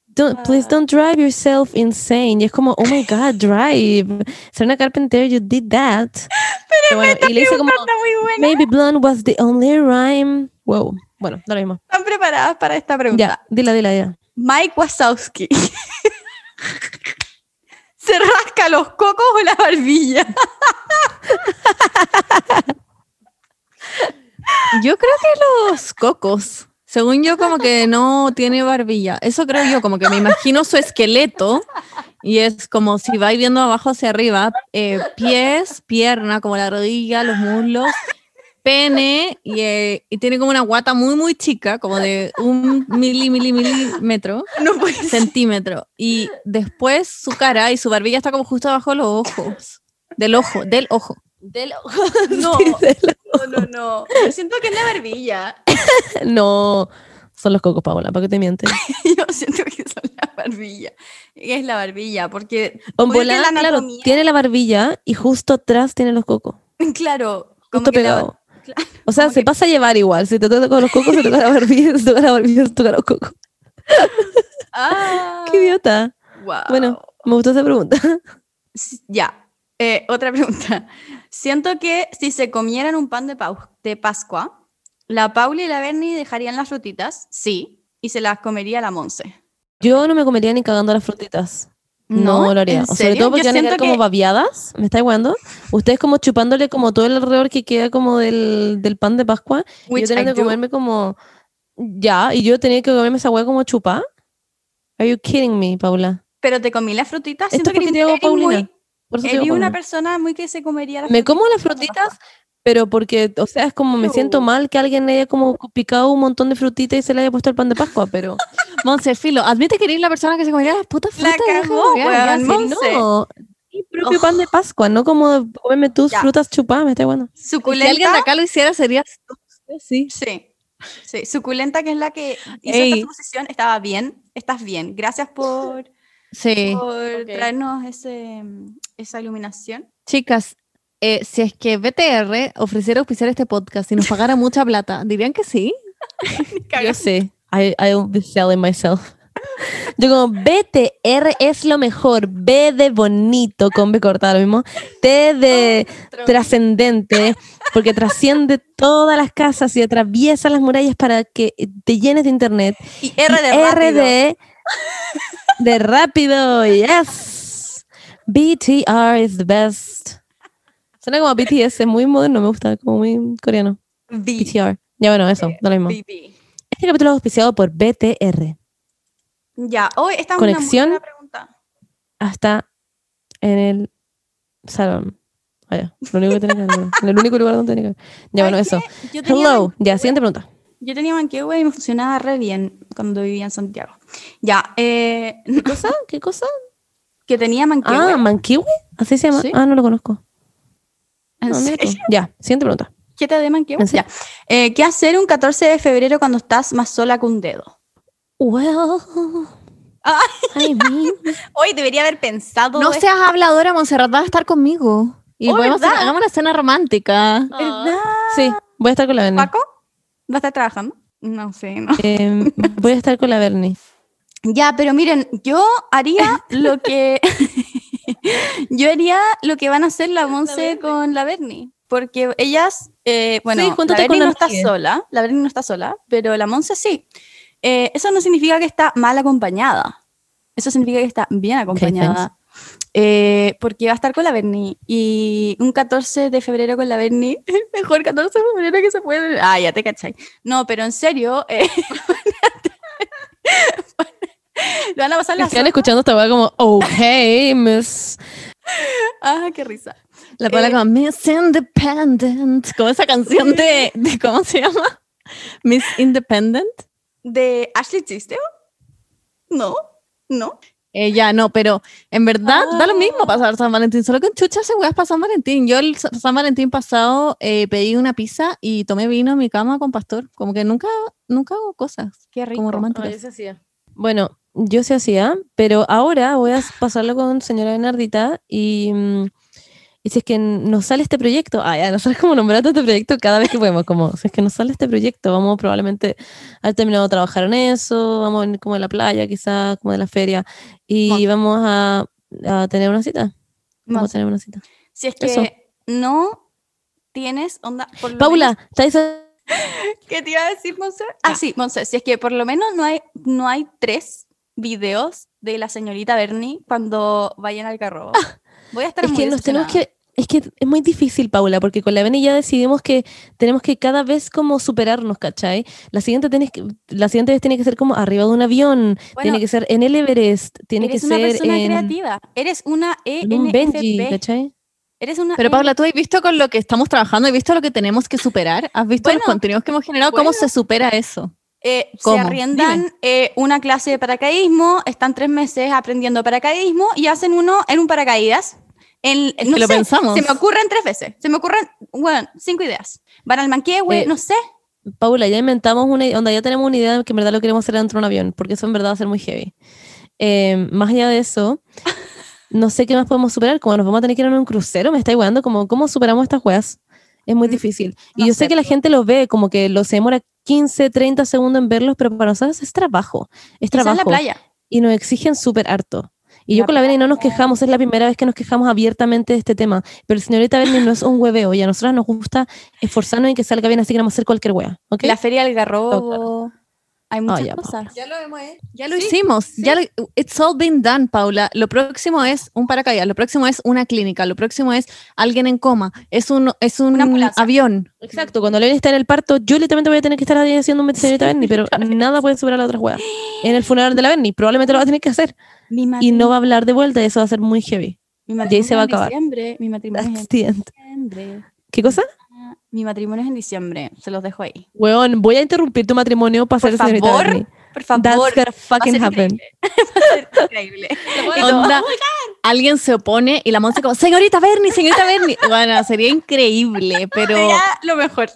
don't, please Ah. don't drive yourself insane. Y es como, oh my God, drive. Serena Carpenter, you did that. Pero bueno, y le dice como, Está muy buena. maybe blonde was the only rhyme. Wow. Bueno, da lo mismo. ¿Están preparadas para esta pregunta? Ya, dila, dila, dila. Mike Wazowski. ¿Se rasca los cocos o la barbilla? Yo creo que los cocos. Según yo, como que no tiene barbilla. Eso creo yo, como que me imagino su esqueleto y es como si va viendo abajo hacia arriba, eh, pies, pierna, como la rodilla, los muslos, pene y, eh, y tiene como una guata muy, muy chica, como de un mili, mili, milímetro, No centímetro. Y después su cara y su barbilla está como justo abajo de los ojos. Del ojo, del ojo. Del No, Sí, del- no, no, no. Yo siento que es la barbilla. no, son los cocos, Paola, ¿para qué te mientes? Yo siento que son la barbilla. Es la barbilla, porque volada, la claro, tiene la barbilla y justo atrás tiene los cocos. claro, como Justo la- pegado. claro, O sea, se que- pasa a llevar igual. Si te toca con los cocos, se toca la barbilla, se toca la barbilla, se toca los cocos. Ah, Qué idiota. Bueno, me gustó esa pregunta. Ya. Eh, otra pregunta. Siento que si se comieran un pan de, pau- de Pascua, la Paula y la Bernie dejarían las frutitas, sí, y se las comería la Monse. Yo no me comería ni cagando las frutitas. No, lo haría. ¿En O sobre todo porque van a quedar como que- babiadas. ¿Me está igualando? Ustedes como chupándole como todo el alrededor que queda como del, del pan de Pascua. y Which yo tenía que comerme como... Ya, y yo tenía que comerme esa hueá como chupá. Are you kidding me, Paula? Pero te comí las frutitas. Esto Siento que porque eres- te hago Paulina. muy- Por eso eres digo una persona muy que se comería las Me como las frutitas pero porque, o sea, es como me siento mal que alguien haya como picado un montón de frutitas y se le haya puesto el pan de Pascua, pero Monse, filo, admite que eres la persona que se comería las putas La frutas. de cagó, weón. Monse. no. Mi propio pan de Pascua, no como comerme tus Ya. frutas chupadas, me está bueno. Si Suculenta. alguien de acá lo hiciera, sería sí. Sí. Sí, suculenta, que es la que hizo Ey. esta suposición, estaba bien. Estás bien. Gracias por, Sí. por traernos ese, esa iluminación. Chicas, eh, si es que BTR ofreciera auspiciar este podcast y nos pagara mucha plata, ¿dirían que sí? Yo sé, I, I'll be selling myself. Yo como BTR es lo mejor, B de bonito, con B cortada lo mismo, T de trascendente, porque trasciende todas las casas y atraviesa las murallas para que te llenes de internet. Y R de Y rápido. R de, de rápido, yes. BTR is the best. Suena como BTS, es muy moderno, me gusta, como muy coreano. B. BTR. Ya bueno, eso, da lo mismo. BB. Este capítulo es auspiciado por BTR. Ya, hoy esta es Conexión. una pregunta. Hasta en el salón. Vaya, lo único que tiene que ver. El único lugar donde tiene que ver. Ya bueno, ¿Sabes eso. tenía Hello. Ya, siguiente pregunta. Yo tenía manquehue y me funcionaba re bien cuando vivía en Santiago. Ya, eh, ¿Qué cosa? ¿Qué cosa? Que tenía manquehue. Ah, Mankiwi. ¿Así se llama? Sí. Ah, no lo conozco. ¿En Ah, serio? Ya, siguiente pregunta. ¿Qué te de serio? Ya. Eh, ¿Qué hacer un 14 de febrero cuando estás más sola que un dedo? Well, Ay. I mean, Hoy debería haber pensado. No esto, seas habladora, Montserrat, vas a estar conmigo. Y Oh, podemos hacer, hagamos una cena romántica. ¿verdad? sí, voy a estar con la Bernie. ¿Paco? ¿Va a estar trabajando? No sé, no. Eh, voy a estar con la Bernie. Ya, pero miren, yo haría lo que. yo haría lo que van a hacer la Monse con la Bernie. Porque ellas, eh, bueno, Sí, la Bernie no está sola, la Bernie no está sola, pero la Monse sí. Eh, eso no significa que está mal acompañada. Eso significa que está bien acompañada. Eh, porque va a estar con la Bernie. Y un 14 de febrero con la Bernie, mejor 14 de febrero que se puede. Ah, ya te cachai. No, pero en serio, eh, lo van a pasar las Están escuchando esta como, ok, miss. Ah, qué risa. La palabra Eh, como Miss Independent. Como esa canción de, de- ¿cómo se llama? Miss Independent. ¿De Ashley Tisdale? No, no. Eh, ya, no, pero en verdad da lo mismo Ah. pasar San Valentín. Solo que en chucha se weas para San Valentín. Yo el Sa- San Valentín pasado eh, pedí una pizza y tomé vino en mi cama con pastor. Como que nunca, nunca hago cosas Qué rico. como románticas. Bueno, yo se hacía, pero ahora voy a pasarlo con señora Bernardita y, mm, Y si es que nos sale este proyecto, ah, ya, nosotros como nombrando este proyecto cada vez que podemos, como, si es que nos sale este proyecto, vamos probablemente a haber terminado de trabajar en eso, vamos a ir como de la playa, quizás, como de la feria, y vamos a, a tener una cita. Vamos a tener una cita. Si es que Eso. no tienes onda. por lo Paula, menos- ¿estáis ¿Qué te iba a decir, Monse? Ah, sí, Monse. Si es que por lo menos no hay, no hay tres videos de la señorita Bernie cuando vayan al carro. Voy a estar Es muy que nos tenemos que. Es que es muy difícil, Paula, porque con la Beni ya decidimos que tenemos que cada vez como superarnos, ¿cachai? La siguiente, tenés que, la siguiente vez tiene que ser como arriba de un avión, Bueno, tiene que ser en el Everest, tiene que eres una ser persona en, creativa. Eres una en un Benji, ENFP. ¿cachai? Eres una Pero E- Paula, ¿tú has visto con lo que estamos trabajando? ¿Has visto lo que tenemos que superar? ¿Has visto Bueno, los contenidos que hemos generado? ¿Cómo se supera eso? Eh, se arriendan eh, una clase de paracaidismo, están tres meses aprendiendo paracaidismo y hacen uno en un paracaídas. En, no que lo sé, pensamos. se me ocurren tres veces. Se me ocurren, bueno, cinco ideas. Van al manquehue, Eh, no sé. Paula, ya inventamos una onda, ya tenemos una idea de que en verdad lo queremos hacer dentro de un avión, porque eso en verdad va a ser muy heavy. Eh, más allá de eso, no sé qué más podemos superar, como nos vamos a tener que ir en un crucero, me está igualando, como cómo superamos estas weas. Es muy difícil. Y no yo sé que la gente lo ve, como que lo se demora 15, 30 segundos en verlos, pero para nosotros es trabajo, es Quizás en la trabajo. playa. Y nos exigen súper harto. Y yo La con la Beni no nos quejamos, es la primera vez que nos quejamos abiertamente de este tema. Pero señorita Berni no es un hueveo y a nosotras nos gusta esforzarnos y que salga bien, así que vamos a hacer cualquier wea. ¿ok? La feria del garrobo. Hay muchas ya, cosas. Ya lo hemos Ya lo hicimos. Ya lo- it's all been done, Paula. Lo próximo es un paracaídas. Lo próximo es una clínica. Lo próximo es alguien en coma. Es un, es un avión. Exacto, cuando Levin está en el parto, yo literalmente voy a tener que estar ahí haciendo un señorita Berni, pero nada puede superar a la otra wea. En el funeral de la Berni, probablemente lo va a tener que hacer. Mi Y no va a hablar de vuelta y eso va a ser muy heavy. mi y ahí se va a acabar. Mi matrimonio en diciembre. ¿Qué cosa? Mi matrimonio es en diciembre. Se los dejo ahí. Weón, voy a interrumpir tu matrimonio para Por ser señorita favor, Berni. Por favor. That's gonna va a fucking ser happen. increíble. Va a ser increíble. Onda, alguien se opone y la monza como, señorita Bernie, señorita Bernie. Bueno, sería increíble, pero Sería lo mejor.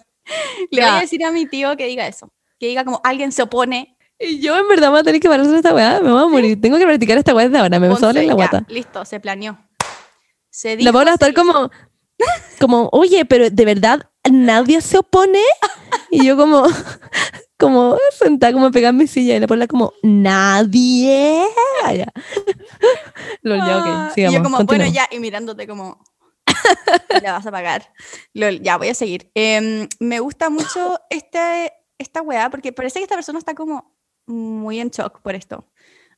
Le Ya. voy a decir a mi tío que diga eso. Que diga como alguien se opone. Y yo en verdad voy a tener que parar de hacer esta weá, me voy a morir. Tengo que practicar esta weá desde ahora, me empezó a doler la guata. Listo, se planeó. Se La dijo, Paula va a estar como, como, oye, pero de verdad nadie se opone. Y yo como, como sentada, como pegada en mi silla y la Paula como, nadie. Ah, ya. Lol, ya, Ah, ok, y yo sigamos. como, bueno, ya, y mirándote como, la vas a pagar. Lol, ya, voy a seguir. Em, me gusta mucho este, esta weá, porque parece que esta persona está como muy en shock por esto.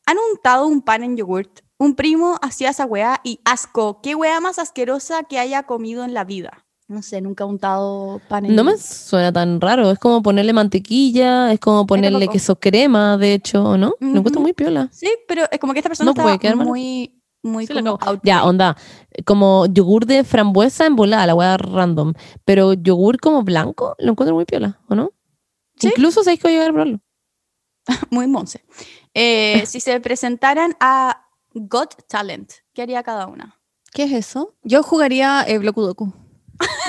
Han untado un pan en yogurt. Un primo hacía esa weá y asco. ¿Qué weá más asquerosa que haya comido en la vida? No sé, nunca he untado pan en No me suena tan raro, es como ponerle mantequilla, es como ponerle queso crema, de hecho, ¿o no? Lo encuentro Ujú. muy piola. Sí, pero es como que esta persona No puede está quedar muy, muy Sí, como Ya, onda, como yogur de frambuesa en volada, la weá random. Pero yogur como blanco, lo encuentro muy piola, ¿o no? Sí. Incluso sabéis que voy a llegar a probarlo. muy monse. Eh, si se presentaran a Got Talent, ¿qué haría cada una? ¿qué es eso? Yo jugaría eh, Blokudoku.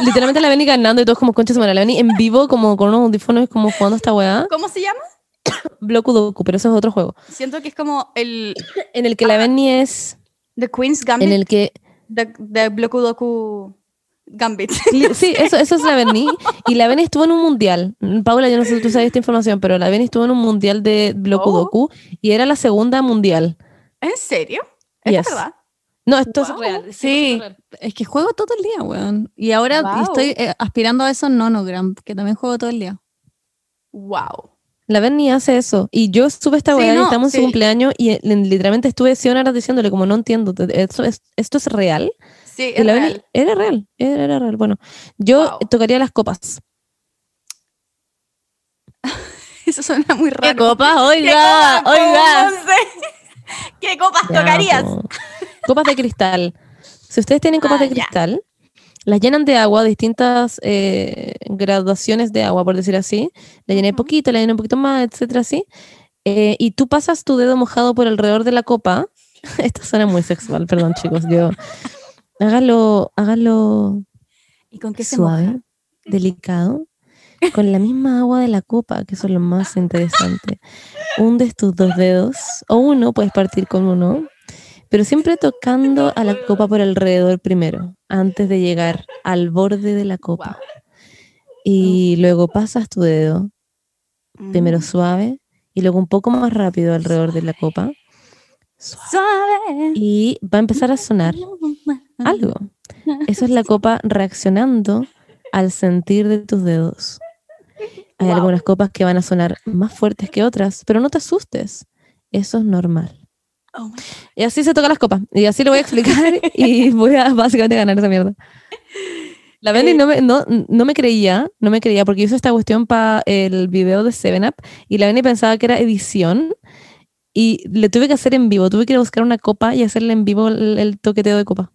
Literalmente la Beni ganando y todos como su madre. La Beni en vivo, como con unos audífonos, como jugando esta weá. ¿Cómo se llama? Bloku Doku, pero eso es otro juego. Siento que es como el En el que la Beni es. The Queen's Gambit En el que. de, de Blokudoku Gambit. Sí, eso, eso es la Beni. Y la Beni estuvo en un mundial. Paula, yo no sé si tú sabes esta información, pero la Beni estuvo en un mundial de Bloku Oh. Y era la segunda mundial. ¿En serio? ¿Es Yes. verdad? No, esto Wow. es real. Sí, es que juego todo el día, weón. Y ahora Wow. estoy eh, aspirando a eso en Nonogram, que también juego todo el día. Wow. La Berni hace eso. Y yo sube esta Sí, weá y no, estamos en su cumpleaños y eh, literalmente estuve 100 horas diciéndole como no entiendo, esto es, esto es real. Sí, es la Berni- real. era real, era, era real. Bueno, yo Wow. tocaría las copas. Eso suena muy raro. ¿Qué copa? ¿Qué Oiga, copa, oiga. Monse? ¿Qué copas Ya, tocarías? Copas de cristal. Si ustedes tienen copas Ah, de ya. cristal, las llenan de agua, distintas eh, graduaciones de agua, por decir así. La llené Ujú. poquito, la llené un poquito más, etcétera, así. Eh, y tú pasas tu dedo mojado por alrededor de la copa. Esto suena muy sexual, perdón, chicos. Yo. Hágalo, hágalo ¿Y con qué se suave, moja? delicado, con la misma agua de la copa, que eso es lo más interesante. Hundes tus dos dedos, o uno, puedes partir con uno, pero siempre tocando a la copa por alrededor primero, antes de llegar al borde de la copa. Y luego pasas tu dedo, primero Mm. suave, y luego un poco más rápido alrededor de la copa. Suave. Suave. Y va a empezar a sonar algo. Eso es la copa reaccionando al sentir de tus dedos. Hay Wow. algunas copas que van a sonar más fuertes que otras, pero no te asustes. Eso es normal. Oh Y así se tocan las copas. Y así lo voy a explicar y voy a básicamente ganar esa mierda. La Benny Eh. no, me, no, no me creía, no me creía, porque hizo esta cuestión para el video de 7up y la Benny pensaba que era edición y le tuve que hacer en vivo. Tuve que ir a buscar una copa y hacerle en vivo el, el toqueteo de copa.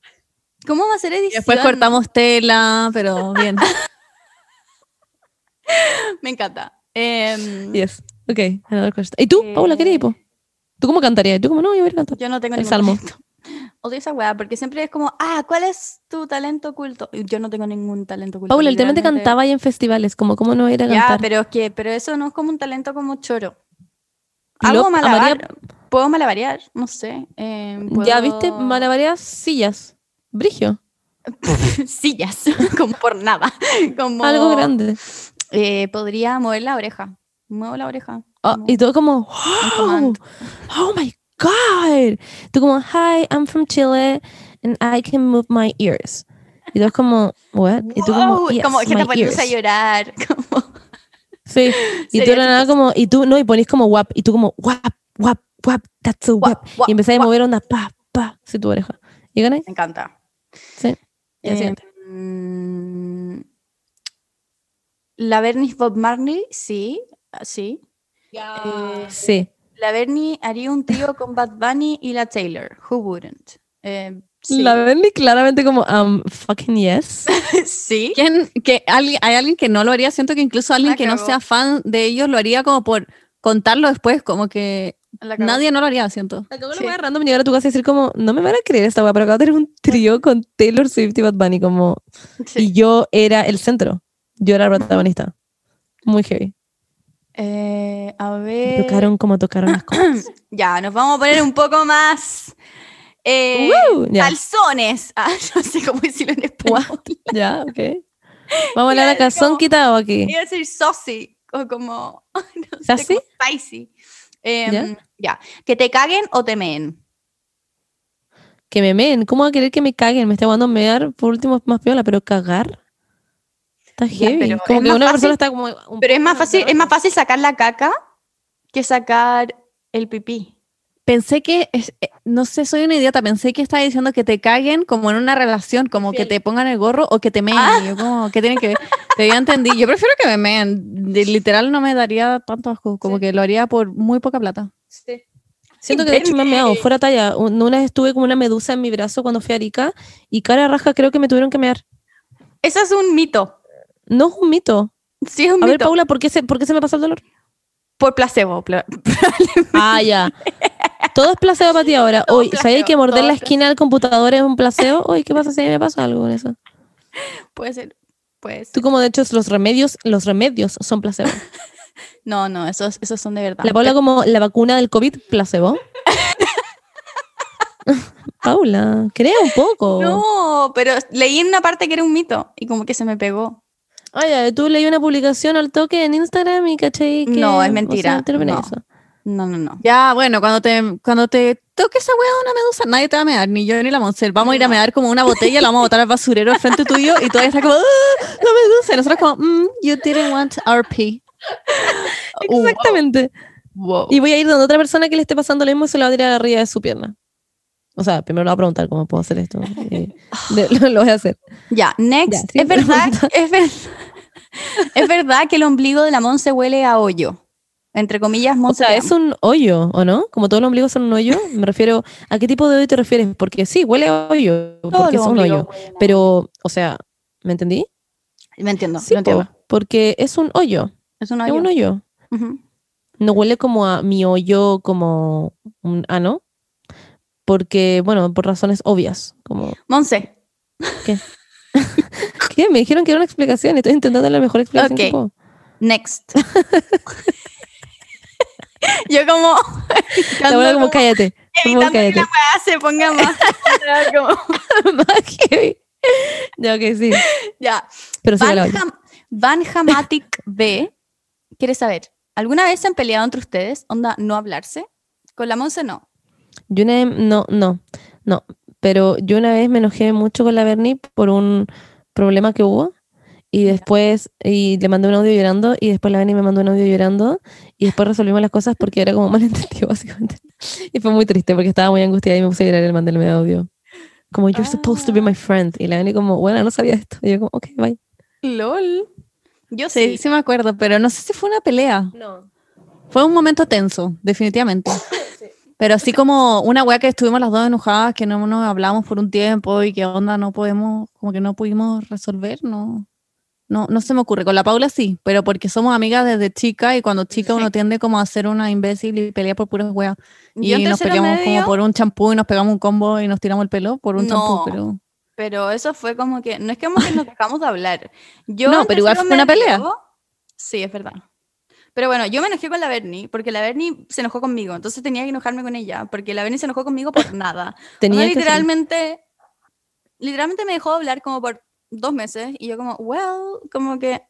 ¿Cómo va a ser Y edición? después cortamos tela, pero bien. Me encanta. Em, Yes. Ok, another question. ¿Y tú, Paula, qué Eh. ¿Tú cómo cantarías? ¿Tú cómo no? Yo voy a cantar. Yo no tengo El ningún salmo. talento. Odio esa weá, porque siempre es como, ah, ¿cuál es tu talento oculto? Y Yo no tengo ningún talento oculto. Paula, literalmente literalmente. cantaba ahí en festivales, como cómo no ir a Ya, cantar. pero es que, pero eso no es como un talento como choro. Y Hago luego, a malabar, puedo malabarear, no sé. em, Ya puedo- viste, malabareas sillas. Brigio. sillas, como por nada. Como, Algo grande. eh, podría mover la oreja. Muevo la oreja. Ah, y todo como, wow, oh my god. Tú como, hi, I'm from Chile and I can move my ears. Y tú como, what? Y tú como, yes, como que te pones a llorar. Como, Sí. Y tú nada como, y tú, no, y ponís como wap, y tú como, wap, wap, wap, that's a wap. Y empezás a mover onda, pa, pa, sí, tu oreja. ¿Y ganáis? Me encanta. Sí. Y el Eh, siguiente. mm, la Bernie Bob Marley, sí, ah, sí. Eh, Sí. la Bernie haría un trío con Bad Bunny y la Taylor. Who wouldn't? Eh, sí. La Bernie claramente como, um, fucking yes. sí. ¿Quién, que alguien, hay alguien que no lo haría, siento que incluso alguien que no sea fan de ellos lo haría como por contarlo después, como que nadie no lo haría, siento. Acabo Sí. la random llegar a tu casa y decir como, no me van a creer esta weá, pero acabo de tener un trío con Taylor Swift y Bad Bunny como, Sí. y yo era el centro. Yo era la protagonista. Muy heavy. Eh, a ver. Tocaron como tocaron las cosas. Ya, nos vamos a poner un poco más. Eh, ya. calzones. Ah, no sé cómo decirlo en español. ya, ok. Vamos a hablar a calzón quitado aquí. Iba a decir saucy. O como. No sé, ¿Sassy? como spicy. Em, ¿Ya? Que te caguen o te meen. Que me meen. ¿Cómo va a querer que me caguen? Me está jugando mear por último es más piola, pero cagar. Está heavy. pero como es que más una fácil- persona está como. un Pero es más fácil, es más fácil sacar la caca que sacar el pipí. Pensé que, es- eh, no sé, soy una idiota, pensé que estaba diciendo que te caguen como en una relación, como que te pongan el gorro o que te meen. Ah. Yo como, ¿qué tienen que ver? Te había entendido. Yo prefiero que me meen. De- literal no me daría tanto asco, como Sí. que lo haría por muy poca plata. Siento que de hecho me han meado, fuera talla. Un- Una vez estuve como una medusa en mi brazo cuando fui a Arica y cara raja creo que me tuvieron que mear. Eso es un mito. No es un mito. Sí, es un A ver. Paula, ¿por qué se, por qué se me pasa el dolor? Por placebo. pla- Ah, ya. Todo es placebo para ti ahora. Todo Hoy, placebo, ¿sabías que morder la es esquina del computador es un placebo? Oye, ¿qué pasa si me pasa algo con eso? Puede ser. Puede ser. Tú como de hecho los remedios, los remedios son placebo. No, no, esos, esos son de verdad. La Paula como la vacuna del COVID, placebo. Paula, crea un poco. No, pero leí en una parte que era un mito y como que se me pegó. Ya, tú leí una publicación al toque en Instagram y caché que... No, es o mentira, sea, no. eso. No, no, no. Ya, bueno, cuando te, cuando te toque esa hueá de una medusa, nadie te va a mear, ni yo ni la Moncel. Vamos a ir a mear como una botella, la vamos a botar al basurero al frente tuyo y todavía está como, ¡Ah, la medusa. Y nosotros como, mm, you didn't want our pee. Exactamente. Wow. Y voy a ir donde otra persona que le esté pasando lo mismo y se lo va a tirar arriba de su pierna. O sea, primero le voy a preguntar cómo puedo hacer esto. y de- lo, lo voy a hacer. Ya, next. Es verdad, es verdad. es verdad que el ombligo de la Monse huele a hoyo. Entre comillas, O Monse. sea, te es un hoyo, ¿o no? Como todos los ombligos son un hoyo, me refiero a qué tipo de hoyo te refieres, porque sí, huele a hoyo, Todos porque es un hoyo. Pero, o sea, ¿me entendí? Me entiendo, Sí, entiendo. porque es un hoyo, Es un es hoyo. un hoyo. No huele como a mi hoyo, como un ano, porque, bueno, por razones obvias, como, Monse, ¿qué? Me dijeron que era una explicación, estoy intentando dar la mejor explicación que puedo. next. Yo como... La abuela como, cállate, Evitando que cállate. la weá se ponga más. como- Más heavy. Ya, ok, sí. ya. Pero sí, Van Hamatic B quiere saber, ¿alguna vez se han peleado entre ustedes? Onda, no hablarse. Con la Monse no. Yo una vez- no, no, no. Pero yo una vez me enojé mucho con la Bernie por un problema que hubo. Y después, y le mandé un audio llorando, y después la Bernie me mandó un audio llorando, y después resolvimos las cosas porque era como malentendido, básicamente. Y fue muy triste porque estaba muy angustiada y me puse a llorar y le mandé el medio audio. Como, you're supposed to be my friend. Y la Bernie como, bueno, no sabía esto. Y yo como, ok, bye. LOL. Yo Sí, sí. sí me acuerdo, pero no sé si fue una pelea. No. Fue un momento tenso, definitivamente. Pero así como una wea que estuvimos las dos enojadas, que no nos hablamos por un tiempo y que onda no podemos, como que no pudimos resolver, no, no, no se me ocurre. Con la Paula sí, pero porque somos amigas desde chica y cuando chica uno tiende como a ser una imbécil y pelear por puras weas. Y nos peleamos medio, como por un champú y nos pegamos un combo y nos tiramos el pelo por un champú, No. pero... Pero eso fue como que, no es como que nos dejamos de hablar. Yo No, pero igual fue una pelea. Sí, es verdad. Pero bueno, yo me enojé con la Bernie, porque la Bernie se enojó conmigo, entonces tenía que enojarme con ella, porque la Bernie se enojó conmigo por nada. Tenía Onda, que literalmente, literalmente me dejó de hablar como por dos meses, y yo como, well, como que,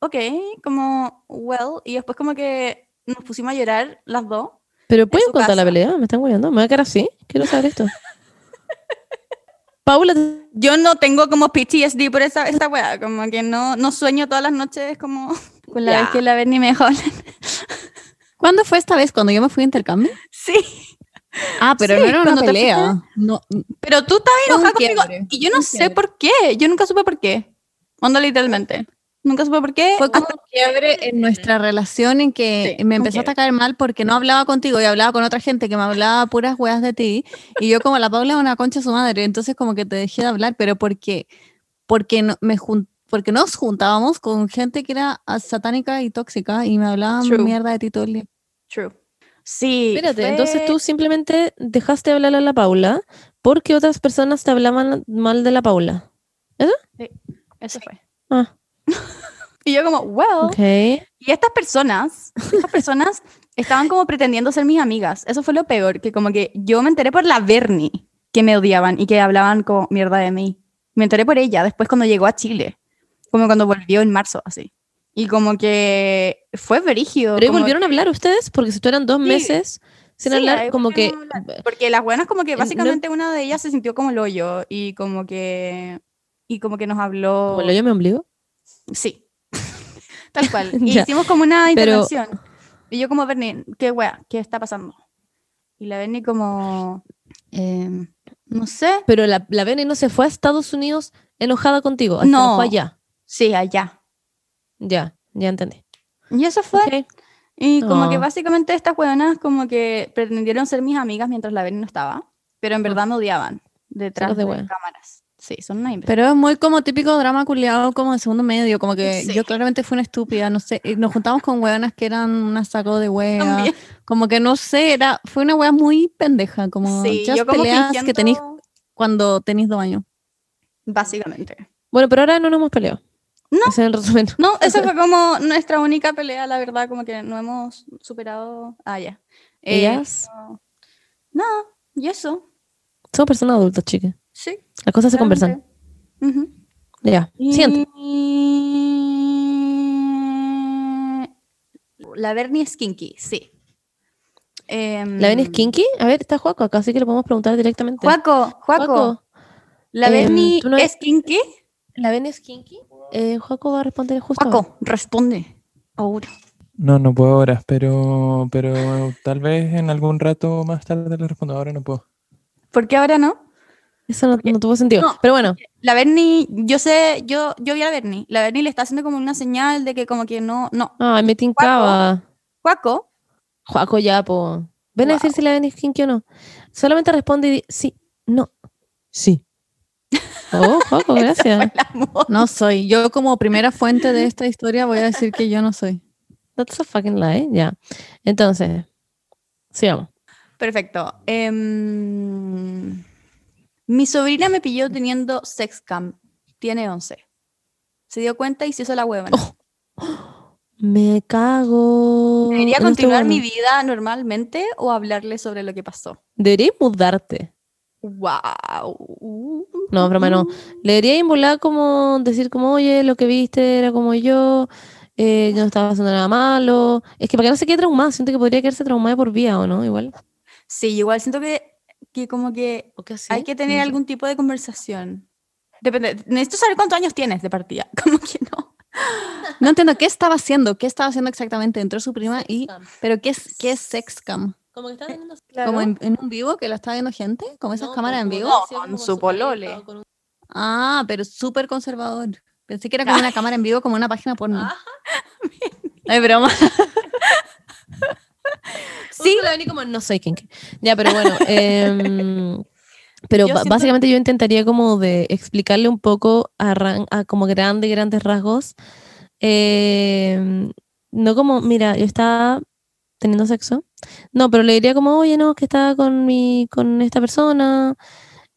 ok, como, well, y después como que nos pusimos a llorar las dos. Pero pueden contar la pelea, me están guiando. Me voy a quedar así. Quiero saber esto. Paula, Yo no tengo como PTSD por esa, esta weá, como que no, no sueño todas las noches como con la vez que la Bernie me dejó. ¿Cuándo fue esta vez? ¿Cuando yo me fui a intercambio? Sí. Ah, pero Sí, no era una cuando pelea. No, Pero tú estabas enojada conmigo quiebre, y yo no sé quiebre. por qué. Yo nunca supe por qué. Onda literalmente. Nunca supe por qué. Fue como un quiebre en nuestra relación en que Sí, me empezaste a caer mal porque no hablaba contigo y hablaba con otra gente que me hablaba puras weas de ti. Y yo como la Paula es una concha su madre, entonces como que te dejé de hablar, pero porque, porque, no, me jun- porque nos juntábamos con gente que era satánica y tóxica y me hablaban True. mierda de ti todo el día. True. Sí. espérate, fue- entonces tú simplemente dejaste de hablarle a la Paula porque otras personas te hablaban mal de la Paula. Eso fue. Ah, Y yo como, well. ok. Y estas personas, estas personas estaban como pretendiendo ser mis amigas. Eso fue lo peor, que como que yo me enteré por la Bernie que me odiaban y que hablaban como mierda de mí. Me enteré por ella después cuando llegó a Chile, como cuando volvió en marzo, así. Y como que fue verígido. Pero como volvieron a hablar ustedes porque si estuvieran dos Sí. meses sin Sí, hablar, como que... hablar. Porque las buenas como que no- básicamente una de ellas se sintió como el hoyo y como que y como que nos habló Como yo me ombligo. sí tal cual y Ya, hicimos como una pero- intervención y yo como Bernie qué wea qué está pasando y la Bernie como em, no sé Pero la, la Beni no se fue a Estados Unidos enojada contigo. hasta No. fue allá. Sí allá Ya, ya entendí. y eso fue y como que Oh. básicamente estas weonas como que pretendieron ser mis amigas mientras la Bernie no estaba pero en verdad me odiaban detrás de de, cámaras sí son una. Pero es muy como típico drama culiado como de segundo medio, como que Sí. yo claramente fui una estúpida, no sé, nos juntamos con weonas que eran una saco de También. como que no sé, era, fue una wea muy pendeja, como Sí, just yo como peleas que tenéis cuando tenéis dos años. Básicamente. Bueno, pero ahora no nos hemos peleado. No. Ese es el resumen. No, esa fue como nuestra única pelea, la verdad, como que no hemos superado. Ah, ya. Eh, Ellas no, y eso. son personas adultas, chicas. Sí. Las cosas se conversan. Ya, siguiente. Y... La Bernie es kinky, sí. Em, ¿La Beni es kinky? A ver, está Juaco acá, así que le podemos preguntar directamente. Juaco, Juaco, Juaco, ¿la em, Bernie tú no- es kinky? ¿la Beni es kinky? Eh, Juaco va a responder justo. Juaco, responde. Ahora. No, no puedo ahora, pero, pero tal vez en algún rato más tarde le respondo. Ahora no puedo. ¿Por qué ahora no? Eso no, no tuvo sentido. No. Pero bueno, La Bernie, yo sé, yo, yo vi a Bernie. La Bernie le está haciendo como una señal de que como que no, no. ay, me tincaba. Juaco, Juaco ya, po. Ven a decir si la Beni es kinky o no. Solamente responde y di- sí, no, sí. Oh, Juaco, gracias. No soy, yo como primera fuente de esta historia voy a decir que yo no soy. That's a fucking lie. Ya. Entonces, sigamos. perfecto. Em, mi sobrina me pilló teniendo sex cam. Tiene 11. Se dio cuenta y se hizo la hueva. Oh. Me cago. ¿Debería No estoy continuar mi vida normalmente o hablarle sobre lo que pasó? Deberías mudarte. ¡Wow! No, broma, no. Le debería involar como decir como, oye, lo que viste era como yo, eh, yo no estaba haciendo nada malo. Es que para que no se quede traumado, siento que podría quedarse traumado por vía, ¿o no? Igual. Sí, igual siento que, que como que hay que tener algún tipo de conversación. Depende. Necesito saber cuántos años tienes de partida. Como que no. No entiendo qué estaba haciendo, qué estaba haciendo exactamente. Entró su prima y. Pero ¿qué es, qué es sexcam? Como que estaba teniendo... ¿Como en, en un vivo que la está viendo gente? ¿Como esas No, cámaras en vivo? No, con su polole. un- Ah, pero súper conservador. Pensé que era como una cámara en vivo, como una página porno. Ajá. Ay, broma. Sí. como no soy kinky. Ya, pero bueno. em, pero Yo ba- siento- básicamente yo intentaría como de explicarle un poco a, ran- a como grandes, grandes rasgos. em, no como, mira, yo estaba teniendo sexo. No, pero le diría como, oye, no, que estaba con mi, con esta persona.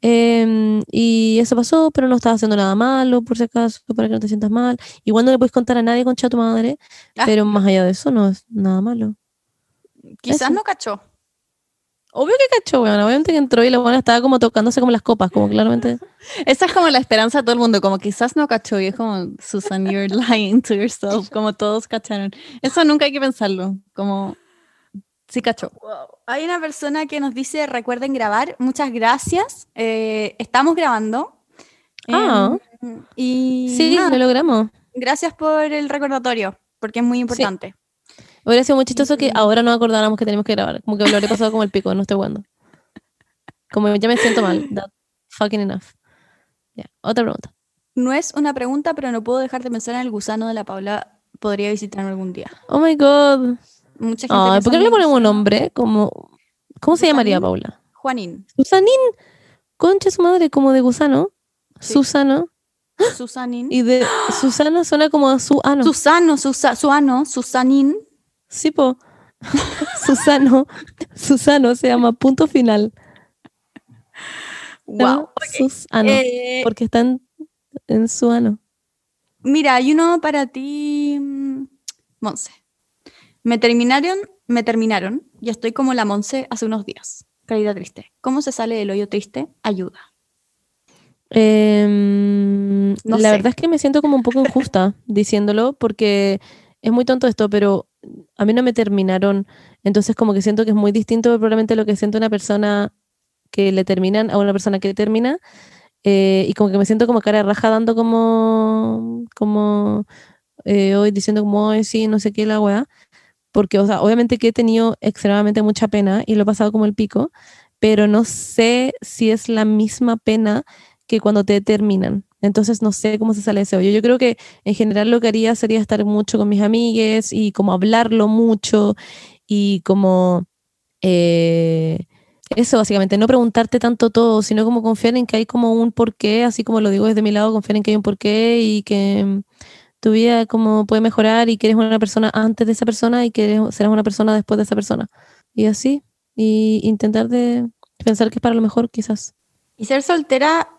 em, y eso pasó, pero no estaba haciendo nada malo, por si acaso, para que no te sientas mal. Igual no le puedes contar a nadie concha tu madre, Ah. pero más allá de eso no es nada malo. Quizás Eso. no cachó. Obvio que cachó, weón. Obviamente que entró y la buena estaba como tocándose como las copas, como claramente. Esa es como la esperanza de todo el mundo, como quizás no cachó y es como, Susan, you're lying to yourself, como todos cacharon. Eso nunca hay que pensarlo, como, sí cachó. Hay una persona que nos dice, recuerden grabar. Muchas gracias. Eh, estamos grabando. Ah. Em, y Sí, nada, lo logramos. gracias por el recordatorio, porque es muy importante. Hubiera sido muy chistoso que ahora no acordáramos que teníamos que grabar. Como que lo habría pasado como el pico, no estoy jugando. Como ya me siento mal. That fucking enough. Otra pregunta. No es una pregunta, pero no puedo dejar de pensar en el gusano de la Paula. Podría visitarme algún día. Oh my god. Mucha gente Ay, piensa ¿por qué en no le ponemos un nombre? Como, ¿Cómo se llamaría. Paula? Juanín, Susanín. Concha su madre, como de gusano. Sí. Susano. Susanín. Y de Susano suena como a su ano. Susano, Susa, Suano, Susanín. Sí, po. Susano. Susano se llama punto final. Wow. Susano. Eh, Porque están en su ano. mira, hay uno para ti, mm, Monse. Me terminaron, me terminaron y estoy como la Monse hace unos días. Caída triste. ¿Cómo se sale del hoyo triste? Ayuda. Em, No la sé. verdad es que me siento como un poco injusta diciéndolo porque es muy tonto esto, pero a mí no me terminaron. Entonces como que siento que es muy distinto probablemente lo que siente una persona que le terminan a una persona que termina. eh, y como que me siento como cara de raja dando como, como eh, hoy diciendo como, "Ay, sí, no sé qué, la weá. Porque, obviamente que he tenido extremadamente mucha pena y lo he pasado como el pico, pero no sé si es la misma pena que cuando te terminan. Entonces no sé cómo se sale ese hoyo. Yo creo que en general lo que haría sería estar mucho con mis amigues y como hablarlo mucho y como eh, eso básicamente, no preguntarte tanto todo, sino como confiar en que hay como un porqué, así como lo digo desde mi lado, confiar en que hay un porqué y que tu vida como puede mejorar y que eres una persona antes de esa persona y que serás una persona después de esa persona. Y así, y intentar de pensar que es para lo mejor quizás. Y ser soltera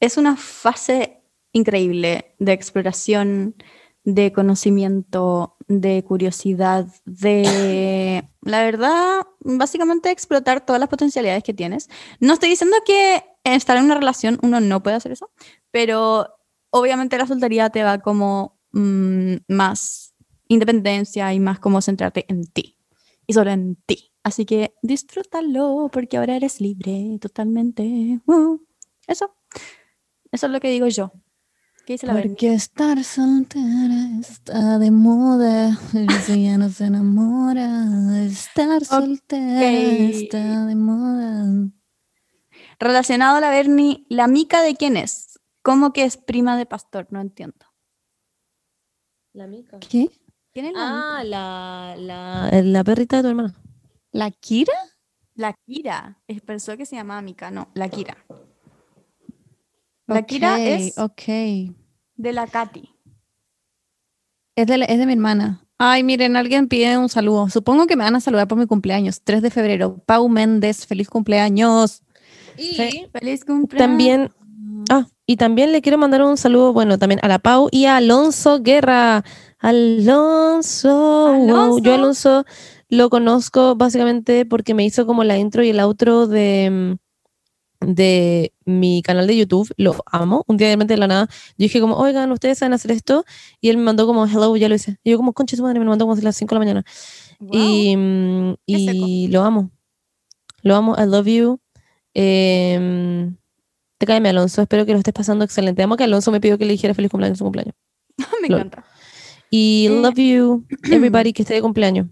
es una fase increíble de exploración, de conocimiento, de curiosidad, de, la verdad, básicamente explotar todas las potencialidades que tienes. No estoy diciendo que estar en una relación uno no puede hacer eso, pero obviamente la soltería te va como mm, más independencia y más como centrarte en ti y solo en ti. Así que disfrútalo porque ahora eres libre totalmente. Uh, eso. Eso es lo que digo yo. ¿Qué dice la? Porque estar soltera está de moda, si ya no se enamora. Estar soltera está de moda. Relacionado a la Berni, ¿la mica de quién es? ¿Cómo que es prima de pastor? No entiendo. La mica. ¿Qué? ¿Quién es la Ah, la, la, la perrita de tu hermana. ¿La Kira? La Kira. Es pensó que se llamaba Mica. No, la Kira. La Kira es Ok. de la Katy. Es de, la- es de mi hermana. Ay, miren, alguien pide un saludo. Supongo que me van a saludar por mi cumpleaños, 3 de febrero. Pau Méndez, feliz cumpleaños. Y Feliz cumpleaños. también, ah, y también le quiero mandar un saludo, bueno, también a la Pau y a Alonso Guerra. Alonso. wow. Yo Alonso lo conozco básicamente porque me hizo como la intro y el outro de, mm, de mi canal de YouTube. Lo amo. Un día de repente de la nada, yo dije como, oigan, ustedes saben hacer esto. Y él me mandó como, hello, ya lo hice. Y yo como, concha su madre, me lo mandó como a las 5 de la mañana. Wow. Y, mm, y lo amo. Lo amo. I love you. Em, te cáeme, Alonso. Espero que lo estés pasando excelente. Amo que Alonso me pidió que le dijera feliz cumpleaños en su cumpleaños. me lol. encanta. Y Eh, love you, everybody que esté de cumpleaños.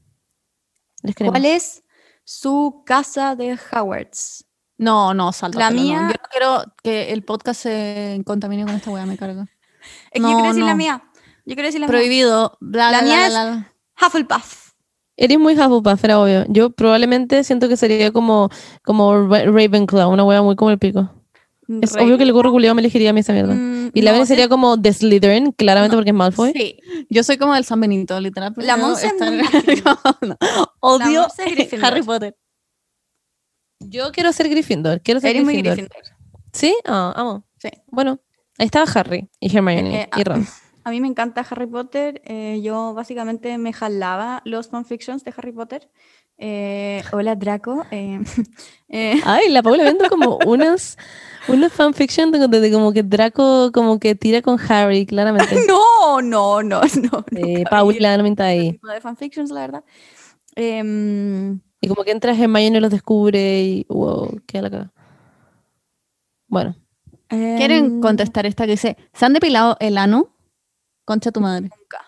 Les. ¿Cuál es su casa de Howards? No, no, salta. La mía- Yo no quiero que el podcast se contamine con esta weá, me carga. Es que No, yo quiero decir la no. mía. Yo quiero decir la mía. Prohibido. La mía bla, es-. Hufflepuff. Eres muy Hufflepuff, era obvio. Yo probablemente siento que sería como, como Ra- Ravenclaw, una wea muy como el pico. Es Rey. obvio que el gorro culiado me elegiría a mí esa mierda. Mm, y la no, Vene sería como de Slytherin, claramente porque es Malfoy. Sí. Yo soy como del San Benito, literal. La Monse es No. Odio es Gryffindor. Harry Potter. Yo quiero ser Gryffindor. Quiero ser Eres muy Gryffindor. Gryffindor. ¿Sí? Ah, amo. Sí. Bueno, ahí estaba Harry y Hermione Eh, y Ron. A mí me encanta Harry Potter. eh, yo básicamente me jalaba los fanfictions de Harry Potter. Eh, hola Draco. eh, eh, Ay, la Paula viendo como unas, unas fanfiction de, de- de como que Draco como que tira con Harry, claramente. no, no, no, no. Eh, Paula, Ese ahí. de fanfictions, la verdad. Em, Y como que entra Hermione y los descubre y wow, qué la caga. Bueno, ¿Quieren em, contestar esta que dice, ¿se han depilado el ano? Concha tu madre. nunca.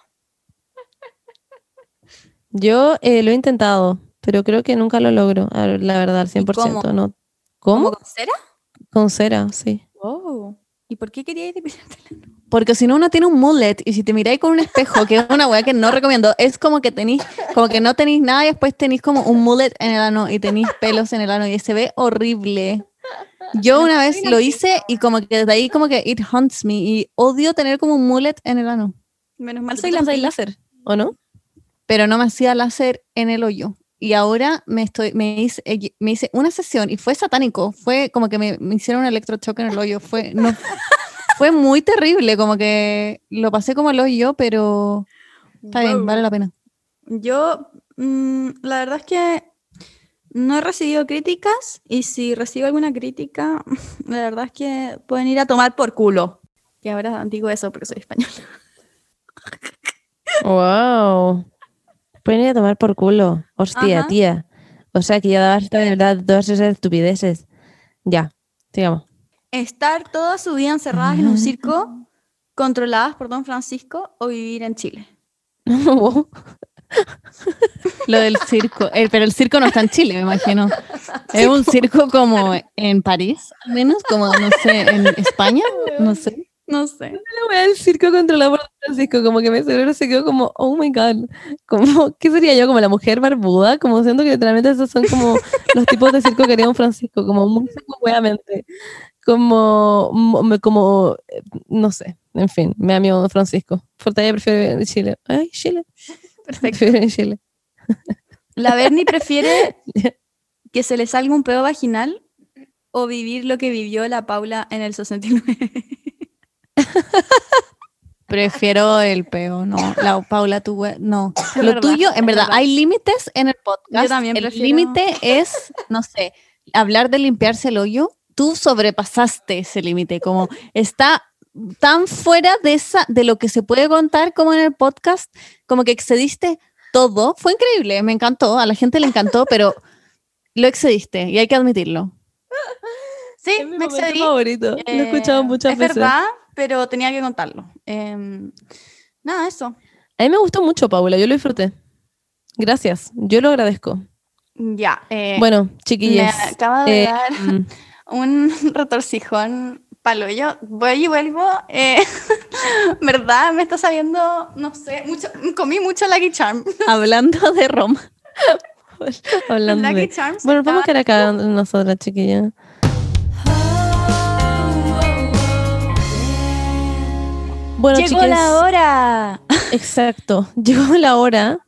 yo eh, lo he intentado, pero creo que nunca lo logro, la verdad, al 100%. cómo? ¿no? ¿Cómo ¿Cómo? con cera? Con cera, sí. Wow. ¿Y por qué queríais depilarte la nariz? Porque si no, uno tiene un mullet y si te miráis con un espejo, que es una weá que no recomiendo, es como que tenéis, como que no tenéis nada y después tenéis como un mullet en el ano y tenéis pelos en el ano y se ve horrible. Yo una vez lo hice y como que desde ahí como que it haunts me y odio tener como un mullet en el ano, Menos mal ¿Tú soy láser, ¿o no? pero no me hacía láser en el hoyo. Y ahora me estoy, me hice, eh, me hice una sesión y fue satánico, fue como que me, me hicieron un electrochoque en el hoyo, fue, no, fue muy terrible, como que lo pasé como el hoyo, pero está bien, Wow. vale la pena. Yo, mm, la verdad es que no he recibido críticas y si recibo alguna crítica, la verdad es que pueden ir a tomar por culo. Que ahora digo eso porque soy española. Wow. Pueden ir a tomar por culo. Hostia, Ajá. tía. O sea que ya basta de verdad todas esas estupideces. Ya, sigamos. Estar toda su vida encerradas en un circo, controladas por Don Francisco o vivir en Chile. Lo del circo, eh, pero el circo no está en Chile, me imagino. Es un circo como en París, al menos, como, no sé, en España, no sé. No sé. La wea del circo controlado por Francisco, como que mi cerebro se quedó como, oh my god, como, ¿qué sería yo? Como la mujer barbuda, como siento que literalmente esos son como los tipos de circo que haría Don Francisco, como muy weamente, como, mo- como, eh, no sé, en fin, me amigo Francisco. Fortalla prefiero vivir en Chile. Ay, Chile. Perfecto. Prefiero en Chile. La Bernie prefiere que se le salga un pedo vaginal o vivir lo que vivió la Paula en el 69. Prefiero el peo, no. La Paula, tú, we- no. Es Lo verdad, tuyo, en verdad, verdad. hay límites en el podcast. Yo también el prefiero- límite es, no sé, hablar de limpiarse el hoyo. Tú sobrepasaste ese límite, como está tan fuera de esa, de lo que se puede contar como en el podcast, como que excediste todo. Fue increíble, me encantó, a la gente le encantó, pero lo excediste y hay que admitirlo. Sí, Es mi me excedí. favorito. Lo he escuchado Eh, muchas es veces. verdad, pero tenía que contarlo. Em, nada, eso. A mí me gustó mucho, Paula, yo lo disfruté. Gracias, yo lo agradezco. Ya. eh, Bueno, me chiquillos. acaba de eh, dar mm, un retorcijón palo. Yo voy y vuelvo. eh, ¿Verdad? Me está sabiendo, no sé, mucho. Comí mucho Lucky Charm. Hablando de Roma. hablando Lucky de... Charms. Bueno, vamos a quedar acá nosotras, chiquillas. Bueno, Llegó chiques, la hora. exacto, llegó la hora.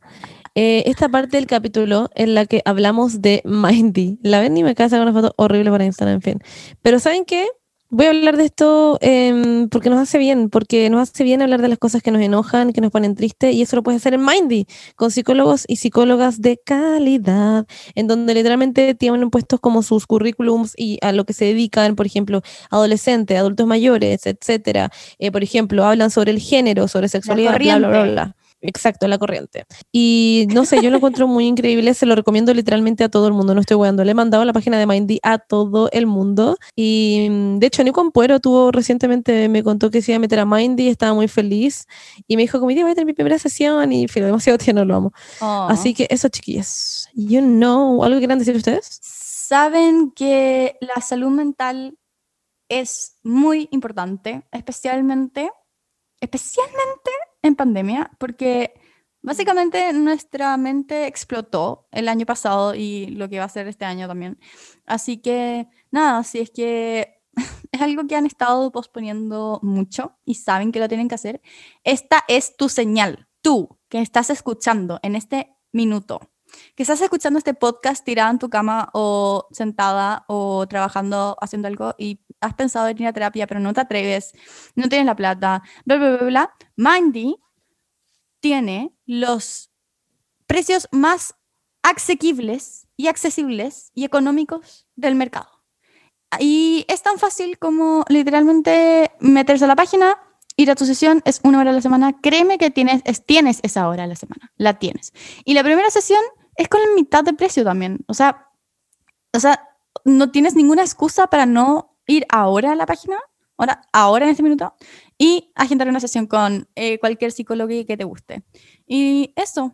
Eh, esta parte del capítulo en la que hablamos de Mindy. La ven y me casa con una foto horrible para Instagram, en fin. Pero ¿saben qué? Voy a hablar de esto em, porque nos hace bien, porque nos hace bien hablar de las cosas que nos enojan, que nos ponen tristes, y eso lo puedes hacer en Mindy, con psicólogos y psicólogas de calidad, en donde literalmente tienen puestos como sus currículums y a lo que se dedican, por ejemplo, adolescentes, adultos mayores, etcétera. Eh, por ejemplo, hablan sobre el género, sobre sexualidad, bla, bla, bla, bla. Exacto, la corriente. Y no sé, yo lo encuentro muy increíble, se lo recomiendo literalmente a todo el mundo, no estoy weando. Le he mandado la página de Mindy a todo el mundo. Y mm, de hecho, Nico Ampuero tuvo recientemente, me contó que se iba a meter a Mindy, estaba muy feliz. Y me dijo, como día voy a tener mi primera sesión. Y filo, demasiado tierno, lo amo. Oh. Así que eso, chiquillas. You know, ¿algo que quieran decir ustedes? Saben que la salud mental es muy importante, especialmente, especialmente en pandemia, porque básicamente nuestra mente explotó el año pasado y lo que va a ser este año también. Así que nada, si es que es algo que han estado posponiendo mucho y saben que lo tienen que hacer, esta es tu señal, tú que estás escuchando en este minuto que estás escuchando este podcast tirada en tu cama o sentada o trabajando, haciendo algo y has pensado en ir a terapia, pero no te atreves, no tienes la plata, bla, bla, bla, bla, Mindy tiene los precios más asequibles y accesibles y económicos del mercado. Y es tan fácil como literalmente meterse a la página, ir a tu sesión, es una hora a la semana. Créeme que tienes, es- tienes esa hora a la semana, la tienes. Y la primera sesión es con la mitad de precio también. O sea, o sea, no tienes ninguna excusa para no ir ahora a la página, ahora, ahora en este minuto, y agendar una sesión con eh, cualquier psicólogo que te guste. Y eso,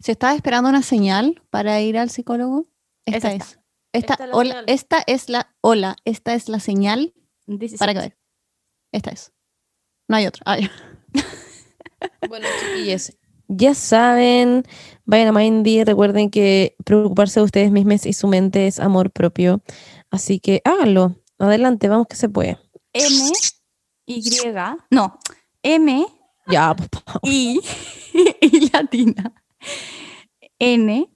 Si estás esperando una señal para ir al psicólogo, Es esta es. Esta, Esta es la hola, señal. esta es la hola, esta es la señal this is para it. que ver. Esta es. No hay otra. Ya. Bueno, chiquillos, ya saben, vayan a Mindy, recuerden que preocuparse de ustedes mismos y su mente es amor propio. Así que háganlo. Adelante, vamos que se puede. M, Y, no, M, Ya, I, y latina, N,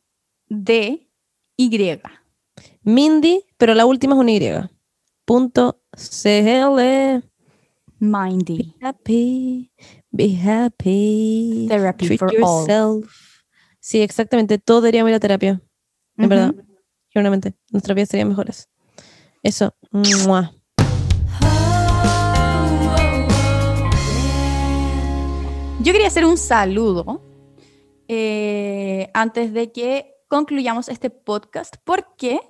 D, Y. Mindy, pero la última es una Y. Punto CL. Mindy. Happy, be happy. Therapy treat for all. Sí, exactamente. Todos deberíamos ir a terapia. En verdad. Genuinamente. Nuestras vidas serían mejores. Eso. Yo quería hacer un saludo eh, antes de que concluyamos este podcast porque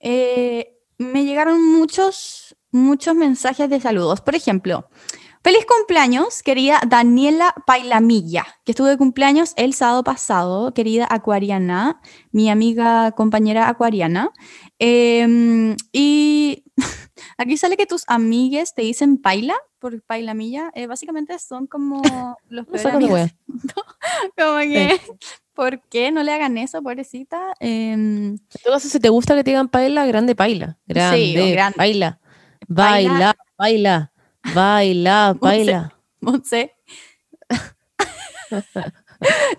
eh, me llegaron muchos, muchos mensajes de saludos. Por ejemplo, feliz cumpleaños, querida Daniela Pailamilla, que estuvo de cumpleaños el sábado pasado, querida Acuariana, mi amiga compañera Acuariana. Em, y aquí sale que tus amigues te dicen Paila por Pailamilla. Eh, básicamente son como los peores amigos. Como que, ¿por qué no le hagan eso, pobrecita? Em, En todo caso, si te gusta que te digan paila, grande paila. Grande, grande. baila. Baila. Baila, baila, baila, baila. Monse.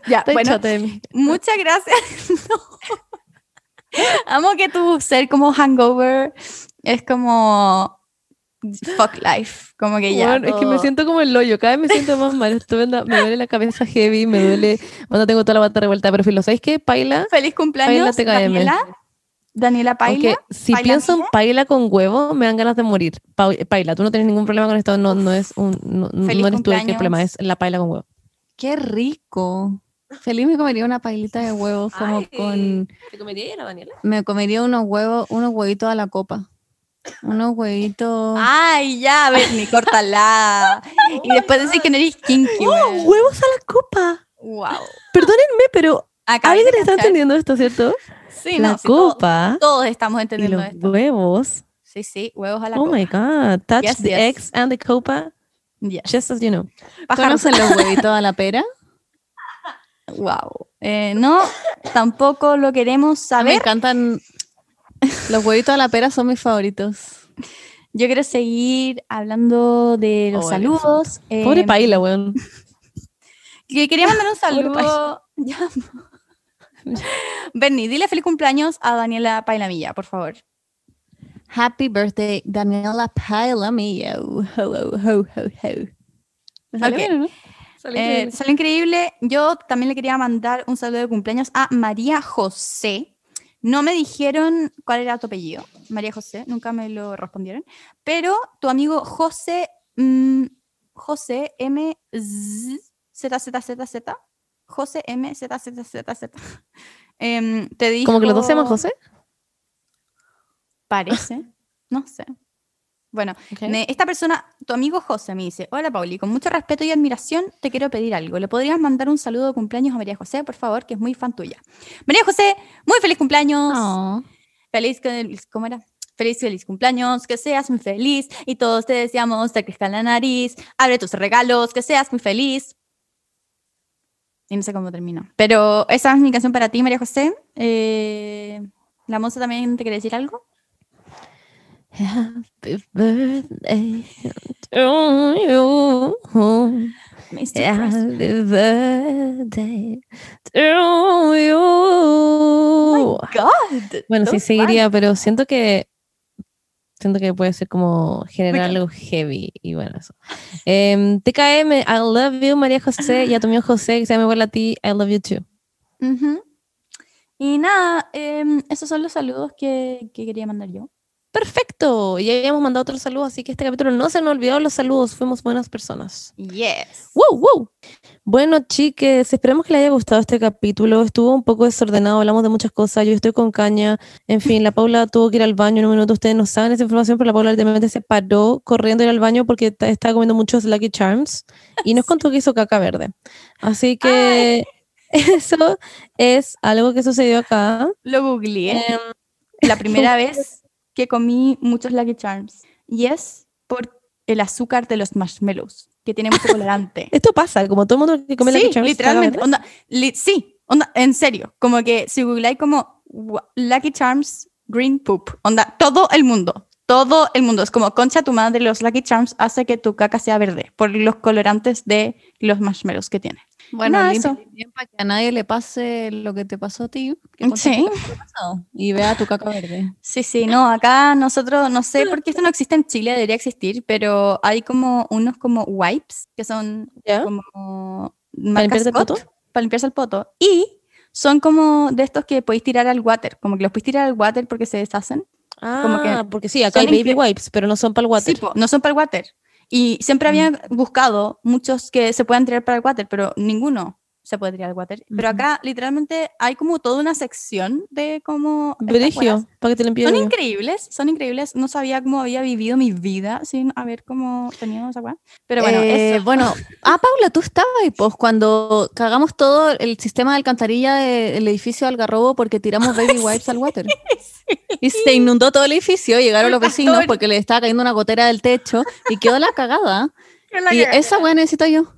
ya, Estoy bueno, chata de mí. muchas gracias. No. Amo que tu ser como hangover es como fuck life, como que ya. Bueno, es que me siento como el hoyo, cada vez me siento más mal. Estoy viendo- me duele la cabeza heavy, me duele cuando tengo toda la bata revuelta. Pero filo, ¿sabes qué? Paila. Feliz cumpleaños, TKM. Daniela. Daniela Paila. Aunque si Paila pienso en paila con huevo, me dan ganas de morir. Pau- Paila, tú no tienes ningún problema con esto, no, no es un, no, no eres tú el que problema, es la paila con huevo. Qué rico. Feliz me comería una pailita de huevos como Ay. con... ¿Te comería la Daniela? Me comería unos huevos, unos huevitos a la copa. Unos huevitos... Ay, ya, Bernie, córtala. y después decir que no eres kinky. weón. ¡Huevos a la copa! Wow. Perdónenme, pero Acabé alguien está entendiendo esto, ¿cierto? Sí, la no, sí, todos, copa todos estamos y entendiendo los esto. huevos. Sí, sí, huevos a la Oh copa. my god, touch Yes, the yes. eggs and the copa, Yes. just as you know. Pájaros. ¿Conocen los huevitos a la pera? Wow. Eh, no, tampoco lo queremos Me saber. encantan... Los huevitos a la pera son mis favoritos. Yo quiero seguir hablando de los Oh, saludos. Pobre Eh, paila, weón. que quería mandar un Pobre saludo. Ya. Bernie, dile feliz cumpleaños a Daniela Pailamilla, por favor. Happy birthday, Daniela Palamillo. Ho, ho, ho, ho, ho. ¿Me salió Ok. bien o no? Eh, salió increíble. Yo también le quería mandar un saludo de cumpleaños a María José. No me dijeron cuál era tu apellido, María José, nunca me lo respondieron. Pero tu amigo José, mm, José M. Z, Z, Z, Z, José M. Z, Z, Z, Z, em, te dijo. Como que los dos se llaman José. Parece, no sé. Bueno, me- esta persona, tu amigo José, me dice, hola Pauli, con mucho respeto y admiración te quiero pedir algo. ¿Le podrías mandar un saludo de cumpleaños a María José, por favor, que es muy fan tuya? María José, muy feliz cumpleaños. Oh. Feliz, ¿cómo era? Feliz, feliz cumpleaños, que seas muy feliz y todos te deseamos te crezca la nariz, abre tus regalos, que seas muy feliz. Y no sé cómo termina. Pero esa es mi canción para ti, María José. Eh, ¿La moza también te quiere decir algo? Happy birthday to you. Mr. Happy birthday to you. God. Bueno, sí seguiría, pero siento que siento que puede ser como generar algo heavy y bueno eso. Em, TKM, I love you, María José, y a tu amigo José, que se llama igual a ti, I love you too. Y nada, em, esos son los saludos que, que quería mandar yo. Perfecto, y ya habíamos mandado otro saludo, así que este capítulo no se nos olvidó los saludos, fuimos buenas personas. Yes. ¡Wow, wow! Bueno, chiques, esperemos que les haya gustado este capítulo. Estuvo un poco desordenado, hablamos de muchas cosas. Yo estoy con caña. En fin, la Paula tuvo que ir al baño en un minuto. Ustedes no saben esa información, pero la Paula literalmente se paró corriendo a ir al baño porque ta- estaba comiendo muchos Lucky Charms y nos contó que hizo caca verde. Así que eso es algo que sucedió acá. Lo googleé. Em, la primera vez que comí muchos Lucky Charms. Y es por el azúcar de los marshmallows, que tiene mucho colorante. esto pasa, como todo el mundo que come sí, Lucky Charms. literalmente. Onda, li- sí, onda, en serio. Como que si googleáis como Lucky Charms Green Poop, onda, todo el mundo. Todo el mundo. Es como, concha tu madre, los Lucky Charms hace que tu caca sea verde por los colorantes de los marshmallows que tiene. Bueno, Nada, eso. bien para que a nadie le pase lo que te pasó a ti. que Sí. Y vea tu caca verde. Sí, sí, no, acá nosotros, no sé por qué esto no existe en Chile, debería existir, pero hay como unos como wipes, que son ¿Ya? como ¿Para marca limpiarte el poto? para limpiarse el poto. Y son como de estos que podéis tirar al water, como que los podéis tirar al water porque se deshacen. Como que Ah, porque sí, acá hay baby wipes, pero no son para el water. Sí, po, no son para el water. Y siempre había buscado muchos que se puedan tirar para el water, pero ninguno se puede tirar al water. Pero acá literalmente hay como toda una sección de como... Brigio, para que te limpie Son increíbles, son increíbles. No sabía cómo había vivido mi vida sin haber como tenido esa weá. Pero bueno, Eh, eso. bueno, ah, Paula, tú estabas ahí, pues, cuando cagamos todo el sistema de alcantarilla del edificio de Algarrobo porque tiramos baby wipes al water. Y se inundó todo el edificio, llegaron los vecinos porque le estaba cayendo una gotera del techo y quedó la cagada. Y esa weá necesito yo.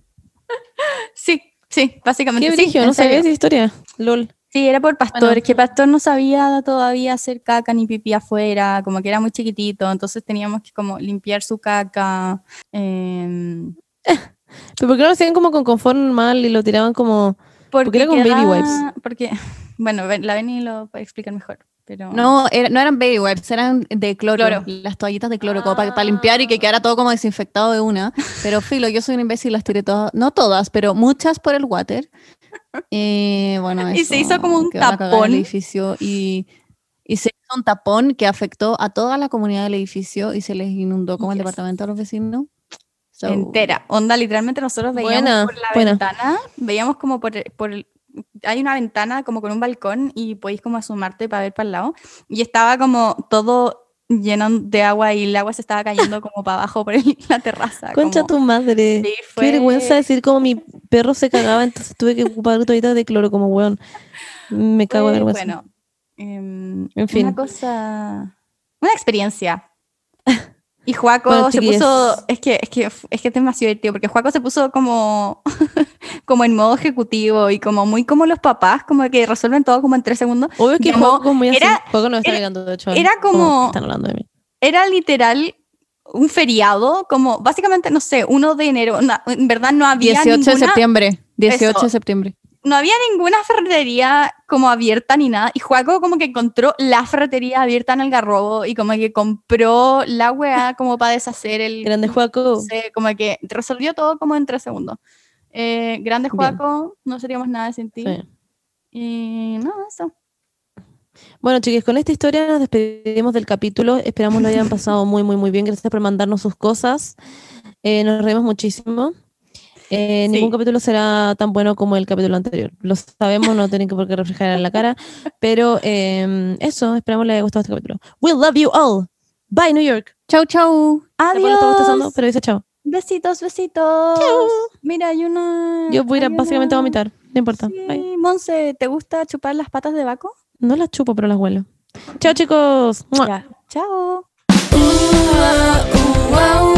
Sí, sí, básicamente. Qué sí, no sabía esa historia. LOL. Sí, era por pastor, Bueno. que pastor no sabía todavía hacer caca ni pipí afuera, como que era muy chiquitito, entonces teníamos que como limpiar su caca. em, ¿Pero por qué no lo hacían como con confort normal y lo tiraban como... porque, era con baby wipes? Porque, bueno, ven- la Beni lo puede explicar mejor, pero... No, era- no eran baby wipes, eran de cloro, Cloro. las toallitas de cloro, para, limpiar y que quedara todo como desinfectado de una. Pero filo, yo soy un imbécil, las tiré todas, no todas, pero muchas por el water. Y bueno, Y se hizo como un tapón. el edificio y, y se hizo un tapón que afectó a toda la comunidad del edificio y se les inundó como el departamento a los vecinos. So, entera. Onda, literalmente nosotros veíamos Buena, por la buena. ventana, veíamos como por, por el- hay una ventana como con un balcón y podéis como asomarte para ver para el lado y estaba como todo lleno de agua y el agua se estaba cayendo como para abajo por el- la terraza. Concha como- tu madre. Sí, Qué vergüenza fue- decir como mi perro se cagaba, entonces tuve que ocupar toallitas de cloro como weón. Me cago de fue, vergüenza. Bueno, em, En fin. Una cosa, una experiencia. Y Juaco Bueno, se puso, es que, es que, es que es demasiado divertido, porque Juaco se puso como, como en modo ejecutivo y como muy como los papás, como que resuelven todo como en tres segundos. Obvio que como muy así. era- Juego no está era- de hecho. era como- están hablando de mí. Era literal un feriado, como básicamente, no sé, 1 de enero, na- en verdad no había 18 de ninguna- septiembre. 18 Eso. de septiembre. No había ninguna ferretería como abierta ni nada. Y Juaco como que encontró la ferretería abierta en el garrobo y como que compró la weá como para deshacer el... Grande Juaco. no sé, como que resolvió todo como en tres segundos. Eh, grande. Juaco, no seríamos nada sin ti. Sí. Y no, eso. Bueno, chiques, con esta historia nos despedimos del capítulo. Esperamos lo hayan pasado muy, muy, muy bien. Gracias por mandarnos sus cosas. Eh, nos reímos muchísimo. Eh, Sí. Ningún capítulo será tan bueno como el capítulo anterior. Lo sabemos, no tienen que por qué reflejar en la cara. Pero eh, eso, esperamos les haya gustado este capítulo. We love you all. Bye, New York. Chau, chau. Adiós. pero dice chao. Besitos, besitos. Mira, hay una... Yo voy a ir básicamente a una- vomitar. No importa. Bye. Sí, Monse, ¿te gusta chupar las patas de Baco? No las chupo, pero las huelo. Chao, chicos. Ya. Chao. Uh, uh,